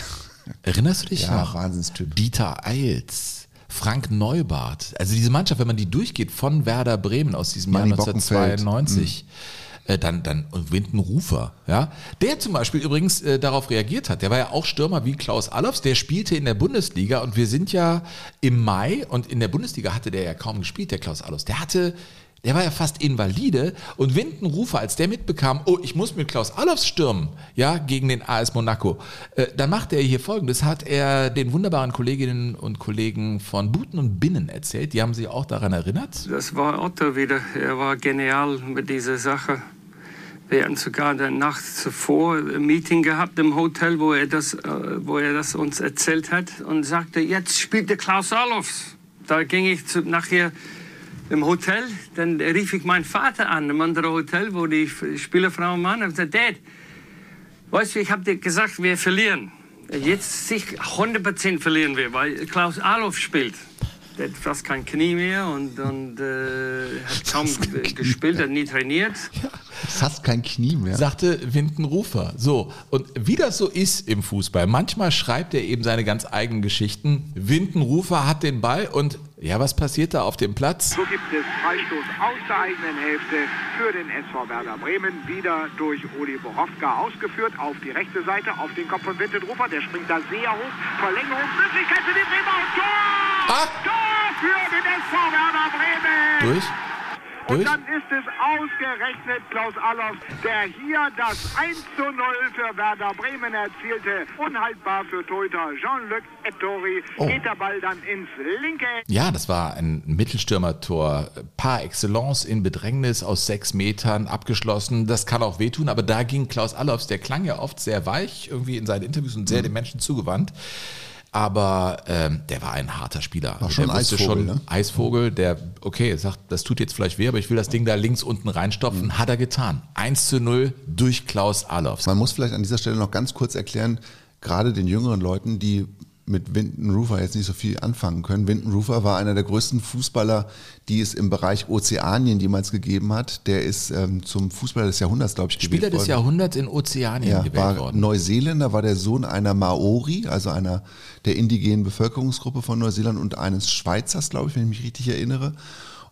Erinnerst du dich Ja, noch? Wahnsinnstyp. Dieter Eils, Frank Neubart. Also diese Mannschaft, wenn man die durchgeht von Werder Bremen aus diesem Manni Jahr Bockenfeld. 1992. äh, Dann, dann und Winton Rufer, ja, der zum Beispiel übrigens äh, darauf reagiert hat. Der war ja auch Stürmer wie Klaus Allofs, der spielte in der Bundesliga und wir sind ja im Mai und in der Bundesliga hatte der ja kaum gespielt, der Klaus Allofs. Der hatte, der war ja fast invalide und Winton Rufer, als der mitbekam, oh, ich muss mit Klaus Allofs stürmen, ja, gegen den AS Monaco, äh, dann macht er hier folgendes, hat er den wunderbaren Kolleginnen und Kollegen von Buten und Binnen erzählt, die haben sich auch daran erinnert. Das war Otto wieder. Er war genial mit dieser Sache. Wir hatten sogar der Nacht zuvor ein Meeting gehabt im Hotel, wo er das, äh, wo er das uns erzählt hat und sagte, jetzt spielt der Klaus Allofs. Da ging ich zu, nachher im Hotel, dann rief ich meinen Vater an, im anderen Hotel, wo die Spielerfrau und Mann, und sagte, Dad, weißt du, ich habe dir gesagt, wir verlieren. Jetzt sich 100% verlieren wir, weil Klaus Alof spielt. Der hat fast kein Knie mehr und, und äh, hat kaum gespielt, hat nie trainiert. fast kein Knie mehr. sagte Winton Rufer. So, und wie das so ist im Fußball, manchmal schreibt er eben seine ganz eigenen Geschichten. Winton Rufer hat den Ball und ja, was passiert da auf dem Platz? So gibt es Freistoß aus der eigenen Hälfte für den SV Werder Bremen. Wieder durch Uli Borowka ausgeführt auf die rechte Seite, auf den Kopf von Winterrufer. Der springt da sehr hoch. Verlängerungsmöglichkeit für die Bremer Tor! Ah. Tor für den SV Werder Bremen! Durch? Und dann ist es ausgerechnet Klaus Allofs, der hier das 1 zu 0 für Werder Bremen erzielte. Unhaltbar für Torhüter Jean-Luc Ettori. Oh. Geht der Ball dann ins linke. Ja, das war ein Mittelstürmertor par excellence in Bedrängnis aus sechs Metern abgeschlossen. Das kann auch wehtun, aber da ging Klaus Allofs, der klang ja oft sehr weich irgendwie in seinen Interviews und sehr Mhm. den Menschen zugewandt. Aber ähm, der war ein harter Spieler. War schon der Eisvogel, schon, ne? Eisvogel, der, okay, sagt, das tut jetzt vielleicht weh, aber ich will das Ding da links unten reinstopfen. Mhm. Hat er getan. 1 zu 0 durch Klaus Allofs. Man muss vielleicht an dieser Stelle noch ganz kurz erklären, gerade den jüngeren Leuten, die mit Winton Rufer jetzt nicht so viel anfangen können. Winton Rufer war einer der größten Fußballer, die es im Bereich Ozeanien jemals gegeben hat. Der ist ähm, zum Fußballer des Jahrhunderts, glaube ich, gewählt Spieler des worden. Jahrhunderts in Ozeanien Ja, gewählt war worden. Neuseeländer, war der Sohn einer Maori, also einer der indigenen Bevölkerungsgruppe von Neuseeland und eines Schweizers, glaube ich, wenn ich mich richtig erinnere.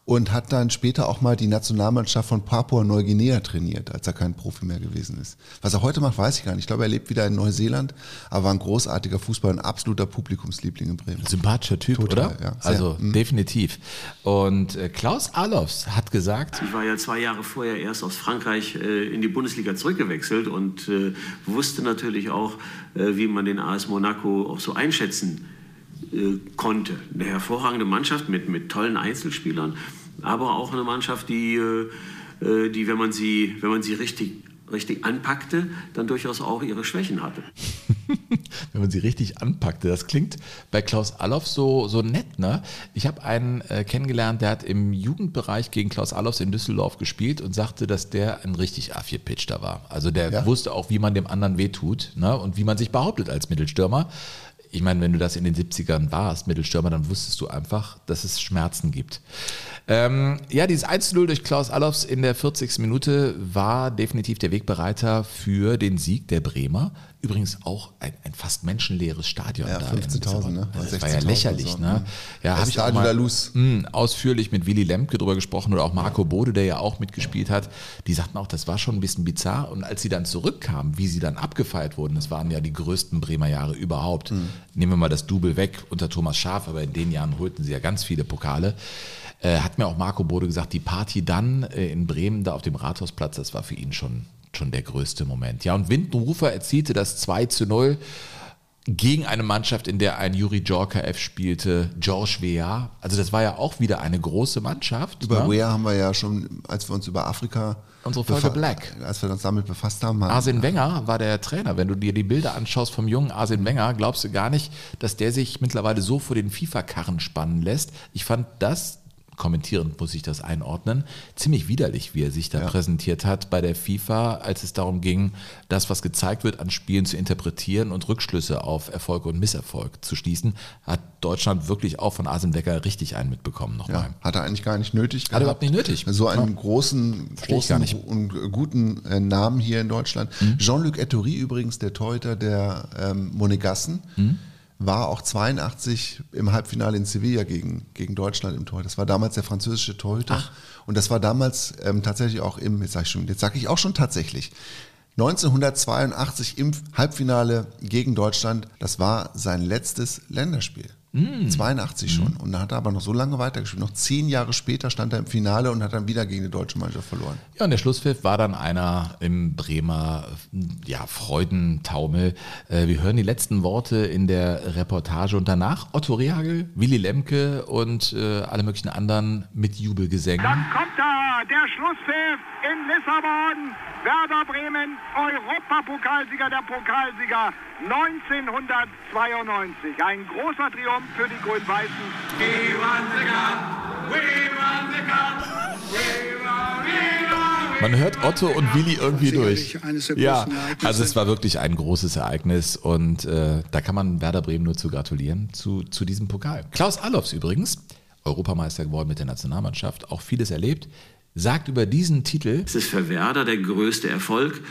Und hat dann später auch mal die Nationalmannschaft von Papua-Neuguinea trainiert, als er kein Profi mehr gewesen ist. Was er heute macht, weiß ich gar nicht. Ich glaube, er lebt wieder in Neuseeland, aber war ein großartiger Fußballer, ein absoluter Publikumsliebling in Bremen. Sympathischer Typ, Total, oder? ja, also Mhm. definitiv. Und äh, Klaus Allofs hat gesagt, Ich war ja zwei Jahre vorher erst aus Frankreich äh, in die Bundesliga zurückgewechselt und äh, wusste natürlich auch, äh, wie man den AS Monaco auch so einschätzen äh, konnte. Eine hervorragende Mannschaft mit, mit tollen Einzelspielern, aber auch eine Mannschaft, die, äh, äh, die wenn man sie, wenn man sie richtig, richtig anpackte, dann durchaus auch ihre Schwächen hatte. [laughs] wenn man sie richtig anpackte. Das klingt bei Klaus Allofs so, so nett, ne? Ich habe einen äh, kennengelernt, der hat im Jugendbereich gegen Klaus Allofs in Düsseldorf gespielt und sagte, dass der ein richtig A4-Pitcher war. Also der Ja. wusste auch, wie man dem anderen wehtut ne? und wie man sich behauptet als Mittelstürmer. Ich meine, wenn du das in den 70ern warst, Mittelstürmer, dann wusstest du einfach, dass es Schmerzen gibt. Ähm, ja, dieses 1-0 durch Klaus Allofs in der 40. Minute war definitiv der Wegbereiter für den Sieg der Bremer. Übrigens auch ein, ein fast menschenleeres Stadion. Ja, da in 15.000, Lissabon. ne? Das war ja 16.000 lächerlich. so, Ne? ne? Ja, habe ich auch mal mh, ausführlich mit Willy Lemke drüber gesprochen oder auch Marco Bode, der ja auch mitgespielt hat. Die sagten auch, das war schon ein bisschen bizarr. Und als sie dann zurückkamen, wie sie dann abgefeiert wurden, das waren ja die größten Bremer Jahre überhaupt. Nehmen wir mal das Double weg unter Thomas Schaaf, aber in den Jahren holten sie ja ganz viele Pokale. Äh, hat mir auch Marco Bode gesagt, die Party dann äh, in Bremen, da auf dem Rathausplatz, das war für ihn schon, schon der größte Moment. Ja, und Windenrufer erzielte das 2 zu 0 gegen eine Mannschaft, in der ein Juri Djorkaev spielte, George Weah. Also das war ja auch wieder eine große Mannschaft. Über ne? Wea haben wir ja schon, als wir uns über Afrika Unsere Folge befa- Black. als wir uns damit befasst haben, haben Arsene Wenger war der Trainer. Wenn du dir die Bilder anschaust vom jungen Arsene Wenger, glaubst du gar nicht, dass der sich mittlerweile so vor den FIFA-Karren spannen lässt. Ich fand das, kommentierend muss ich das einordnen, ziemlich widerlich, wie er sich da präsentiert hat bei der FIFA, als es darum ging, das, was gezeigt wird, an Spielen zu interpretieren und Rückschlüsse auf Erfolg und Misserfolg zu schließen, hat Deutschland wirklich auch von Arsene Wenger richtig einen mitbekommen nochmal. Ja, hat er eigentlich gar nicht nötig. Hat er überhaupt nicht nötig. So einen Ja. großen, großen und guten äh, Namen hier in Deutschland. Mhm. Jean-Luc Ettori übrigens, der Torhüter der ähm, Monegassen, Mhm. War auch 82 im Halbfinale in Sevilla gegen, gegen Deutschland im Tor. Das war damals der französische Torhüter. Und das war damals ähm, tatsächlich auch im, jetzt sage ich, schon- jetzt sag ich auch schon tatsächlich, 1982 im Halbfinale gegen Deutschland. Das war sein letztes Länderspiel. Mm. 82 schon. Und dann hat er aber noch so lange weitergespielt. Noch zehn Jahre später stand er im Finale und hat dann wieder gegen die deutsche Mannschaft verloren. Ja, und der Schlusspfiff war dann einer im Bremer ja, Freudentaumel. Äh, Wir hören die letzten Worte in der Reportage und danach Otto Rehagel, Willy Lemke und äh, alle möglichen anderen mit Jubelgesängen. Dann kommt da der Schlusspfiff in Lissabon. Werder Bremen, Europapokalsieger der Pokalsieger 1992. Ein großer Triumph für die Grün-Weißen. Man hört Otto und Willy irgendwie durch. Ja, also es war wirklich ein großes Ereignis und äh, da kann man Werder Bremen nur zu gratulieren zu, zu diesem Pokal. Klaus Allofs übrigens, Europameister geworden mit der Nationalmannschaft, auch vieles erlebt, sagt über diesen Titel, Es ist für Werder der größte Erfolg.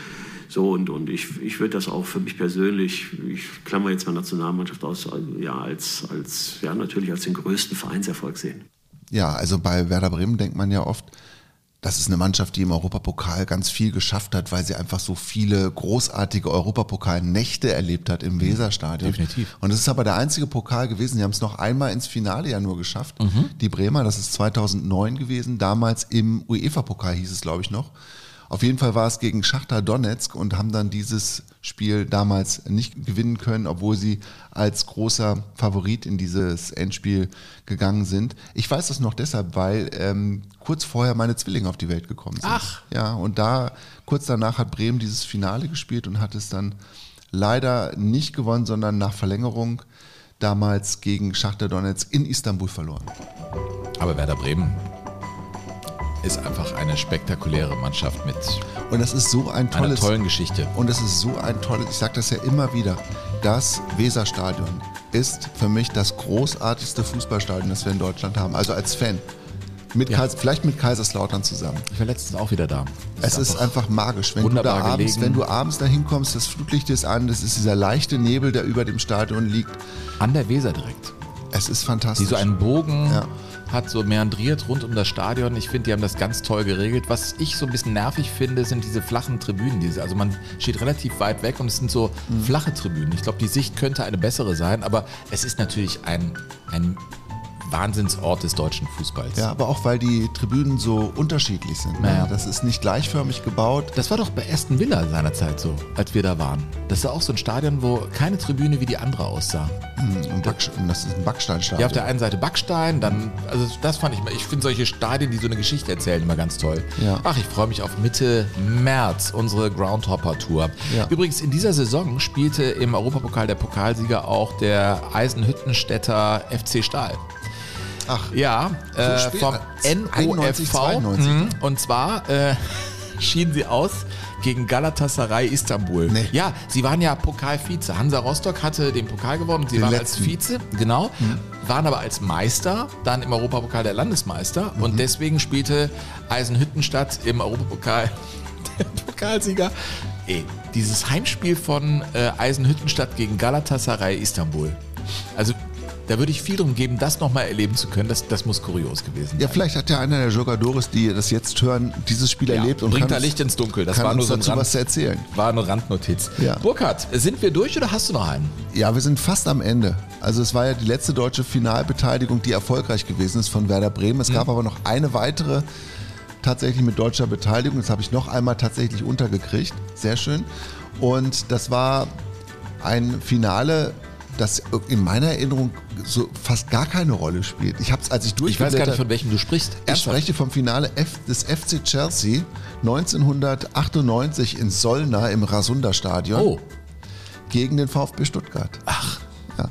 So, und, und ich, ich würde das auch für mich persönlich, ich klammer jetzt mal Nationalmannschaft aus, ja, als, als, ja, natürlich als den größten Vereinserfolg sehen. Ja, also bei Werder Bremen denkt man ja oft, das ist eine Mannschaft, die im Europapokal ganz viel geschafft hat, weil sie einfach so viele großartige Europapokalnächte erlebt hat im Weserstadion. Definitiv. Und es ist aber der einzige Pokal gewesen, die haben es noch einmal ins Finale ja nur geschafft. Die Bremer, das ist 2009 gewesen, damals im UEFA-Pokal hieß es, glaube ich, noch. Auf jeden Fall war es gegen Schachtar Donetsk und haben dann dieses Spiel damals nicht gewinnen können, obwohl sie als großer Favorit in dieses Endspiel gegangen sind. Ich weiß das noch deshalb, weil ähm, kurz vorher meine Zwillinge auf die Welt gekommen sind. Ach. Ja, und da kurz danach hat Bremen dieses Finale gespielt und hat es dann leider nicht gewonnen, sondern nach Verlängerung damals gegen Schachtar Donetsk in Istanbul verloren. aber Werder Bremen ist einfach eine spektakuläre Mannschaft mit Und das ist so ein einer tolles tollen Geschichte. Und es ist so ein tolles, ich sage das ja immer wieder, das Weserstadion ist für mich das großartigste Fußballstadion, das wir in Deutschland haben. Also als Fan. Mit Ja. Kais- vielleicht mit Kaiserslautern zusammen. Ich war letztens auch wieder da. Es ist einfach magisch, wenn du, da abends, gelegen. wenn du abends da hinkommst, das Flutlicht ist an, das ist dieser leichte Nebel, der über dem Stadion liegt. An der Weser direkt. Es ist fantastisch. Die so einen Bogen Ja. Hat, so meandriert rund um das Stadion. Ich finde, die haben das ganz toll geregelt. Was ich so ein bisschen nervig finde, sind diese flachen Tribünen. Diese, also man steht relativ weit weg und es sind so Mhm. flache Tribünen. Ich glaube, die Sicht könnte eine bessere sein, aber es ist natürlich ein, ein Wahnsinnsort des deutschen Fußballs. Ja, aber auch weil die Tribünen so unterschiedlich sind. Ne? Naja. Das ist nicht gleichförmig gebaut. Das war doch bei Aston Villa seinerzeit so, als wir da waren. Das war auch so ein Stadion, wo keine Tribüne wie die andere aussah. Hm, und das ist ein Backsteinstadion. Ja, auf der einen Seite Backstein, dann, also das fand ich, ich finde solche Stadien, die so eine Geschichte erzählen, immer ganz toll. Ja. Ach, ich freue mich auf Mitte März, unsere Groundhopper-Tour. Ja. Übrigens, in dieser Saison spielte im Europapokal der Pokalsieger auch der Eisenhüttenstädter FC Stahl. Ach, Ja, äh, spät. vom 91, NOFV. 92. Mhm. Und zwar äh, [laughs] schieden sie aus gegen Galatasaray Istanbul. Nee. Ja, sie waren ja Pokalvize. Hansa Rostock hatte den Pokal gewonnen. Sie Den waren letzten. als Vize, genau. Waren aber als Meister dann im Europapokal der Landesmeister. Und deswegen spielte Eisenhüttenstadt im Europapokal [laughs] der Pokalsieger. Ey, dieses Heimspiel von äh, Eisenhüttenstadt gegen Galatasaray Istanbul. Also da würde ich viel drum geben, das nochmal erleben zu können. Das, das muss kurios gewesen Ja, sein. vielleicht hat ja einer der Jogadores, die das jetzt hören, dieses Spiel Ja, erlebt und bringt da Licht ins Dunkel. Das war nur so ein dazu Rand, was erzählen. war eine Randnotiz. Ja. Burkhard, sind wir durch oder hast du noch einen? Ja, wir sind fast am Ende. Also es war ja die letzte deutsche Finalbeteiligung, die erfolgreich gewesen ist von Werder Bremen. Es gab aber noch eine weitere tatsächlich mit deutscher Beteiligung. Das habe ich noch einmal tatsächlich untergekriegt. Sehr schön. Und das war ein Finale, das in meiner Erinnerung so fast gar keine Rolle spielt. Ich habe es, als ich Ich weiß gar nicht, von welchem du sprichst. ich spreche vom Finale F des FC Chelsea 1998 in Solna im Rasunda-Stadion Oh, gegen den VfB Stuttgart. Ach. Ja.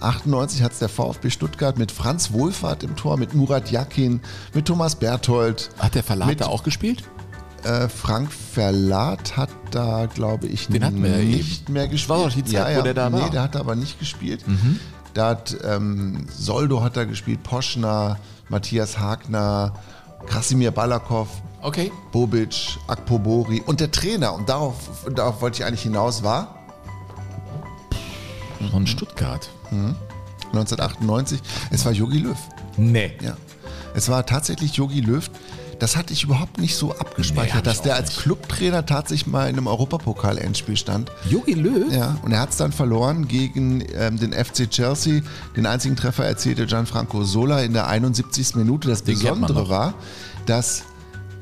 98 hat es der VfB Stuttgart mit Franz Wohlfahrt im Tor, mit Murat Yakin, mit Thomas Berthold. hat der Verlag da auch gespielt? Äh, Frank Verlat hat da, glaube ich, Den hatten wir ja nicht eben. mehr gespielt. war doch die Zeit, wo der da nee, war. Mhm. der hat aber nicht gespielt. Da hat ähm, Soldo hat da gespielt, Poschner, Matthias Hagner, Krasimir Balakov, Okay. Bobic, Akpobori und der Trainer, und darauf, darauf wollte ich eigentlich hinaus, war Von Stuttgart. 1998, es war Jogi Löw. Nee. Ja. Es war tatsächlich Jogi Löw. Das hatte ich überhaupt nicht so Nee, abgespeichert, ich dass der als nicht. Clubtrainer tatsächlich mal in einem Europapokal-Endspiel stand. Jogi Löw? Ja, und er hat es dann verloren gegen ähm, den FC Chelsea. Den einzigen Treffer erzielte Gianfranco Sola in der 71. Minute. Das Den Besondere war, dass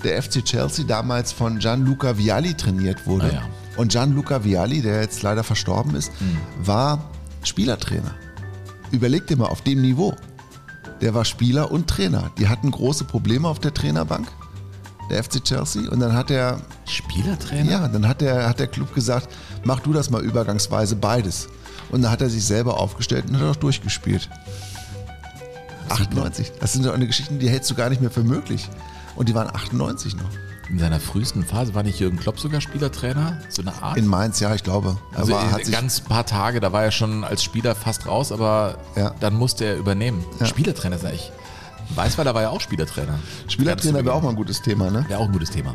der FC Chelsea damals von Gianluca Vialli trainiert wurde. Ah ja. Und Gianluca Vialli, der jetzt leider verstorben ist, Hm. war Spielertrainer. Überleg dir mal, auf dem Niveau. Der war Spieler und Trainer. Die hatten große Probleme auf der Trainerbank, der FC Chelsea. Und dann hat er Spielertrainer? ja, dann hat der, hat der Club gesagt, mach du das mal übergangsweise beides. Und dann hat er sich selber aufgestellt und hat auch durchgespielt. 98. Das sind so eine Geschichten, die hältst du gar nicht mehr für möglich. Und die waren 98 noch. In seiner frühesten Phase war nicht Jürgen Klopp sogar Spielertrainer? So eine Art? In Mainz, ja, ich glaube. also Aber hat ganz paar Tage, da war er schon als Spieler fast raus, aber Ja. dann musste er übernehmen. Ja. Spielertrainer ist eigentlich. Weißweiler war ja auch Spielertrainer. Spielertrainer wäre auch mal ein gutes Thema, ne? Wäre auch ein gutes Thema.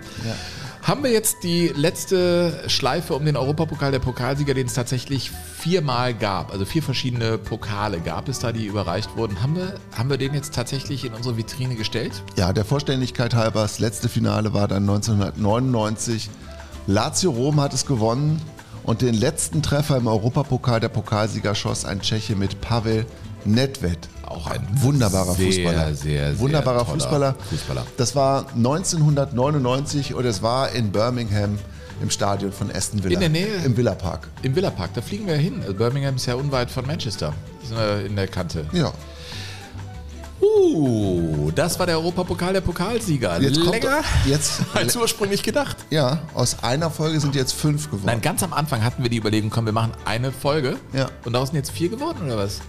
Haben wir jetzt die letzte Schleife um den Europapokal der Pokalsieger, den es tatsächlich viermal gab, also vier verschiedene Pokale gab es da, die überreicht wurden. Haben wir, haben wir den jetzt tatsächlich in unsere Vitrine gestellt? Ja, der Vollständigkeit halber, das letzte Finale war dann 1999. Lazio Rom hat es gewonnen und den letzten Treffer im Europapokal der Pokalsieger schoss ein Tscheche mit Pavel Nedved. Auch ein wunderbarer sehr, Fußballer. sehr, sehr wunderbarer Fußballer. Fußballer. Das war 1999 und es war in Birmingham im Stadion von Aston Villa. In der Nähe? Im Villa Park. Im Villa Park, da fliegen wir hin. Also Birmingham ist ja unweit von Manchester. Sind wir in der Kante. Ja. Uh, das war der Europapokal der Pokalsieger. Jetzt kommt- Länger jetzt- [laughs] als ursprünglich gedacht. Ja, aus einer Folge sind jetzt fünf geworden. Nein, ganz am Anfang hatten wir die Überlegung, komm, wir machen eine Folge. Ja. Und daraus sind jetzt vier geworden, oder was?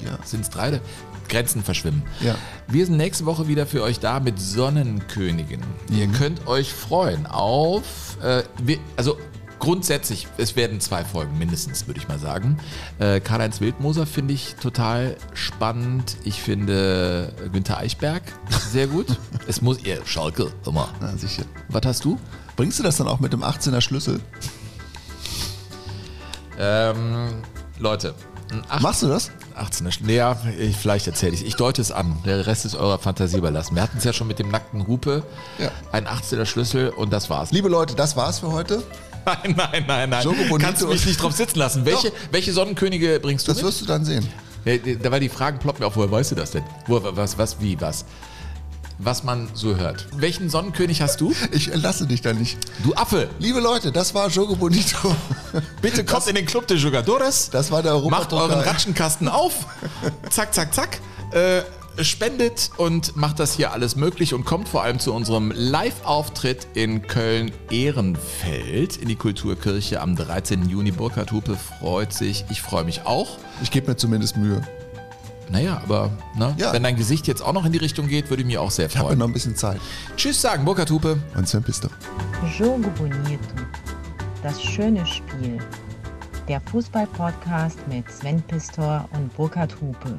Vier. Sind es drei? Grenzen verschwimmen. Ja. Wir sind nächste Woche wieder für euch da mit Sonnenkönigin. Ihr Mhm. könnt euch freuen auf, äh, wir, also grundsätzlich, es werden zwei Folgen mindestens, würde ich mal sagen. Äh, Karl-Heinz Wildmoser finde ich total spannend. Ich finde Günther Eichberg sehr gut. [laughs] es muss, ihr Schalke, immer. Ja, sicher. Was hast du? Bringst du das dann auch mit dem 18er Schlüssel? Ähm, Leute. Machst du das? 18er Schlüssel. Ja, ich, vielleicht erzähle ich Ich deute es an. Der Rest ist eurer Fantasie überlassen. Wir hatten es ja schon mit dem nackten Hupe. Ja. Ein 18er Schlüssel und das war's. Liebe Leute, das war's für heute. Nein, nein, nein, nein. Jogo Bonito. Kannst du mich nicht drauf sitzen lassen. Welche, welche Sonnenkönige bringst du Das mit? wirst du dann sehen. Da war die Fragen ploppen mir auf, woher weißt du das denn? Wo, was, was, wie, was? Was man so hört. Welchen Sonnenkönig hast du? Ich entlasse dich da nicht. Du Affe! Liebe Leute, das war Jogo Bonito. Bitte kommt in den Club de Jugadores. Das war der Macht Europapokal. euren Ratschenkasten auf. zack, zack, zack. Äh, spendet und macht das hier alles möglich und kommt vor allem zu unserem Live-Auftritt in Köln-Ehrenfeld in die Kulturkirche am 13. Juni. Burkhard Hupe freut sich. Ich freue mich auch. Ich gebe mir zumindest Mühe. Naja, aber ne, Ja. wenn dein Gesicht jetzt auch noch in die Richtung geht, würde ich mich auch sehr Ich habe freuen. noch ein bisschen Zeit. Tschüss sagen, Burkhard Hupe. Und Sven Pister. Jogo Bonito. Das schöne Spiel. Der Fußball-Podcast mit Sven Pistor und Burkhard Hupe.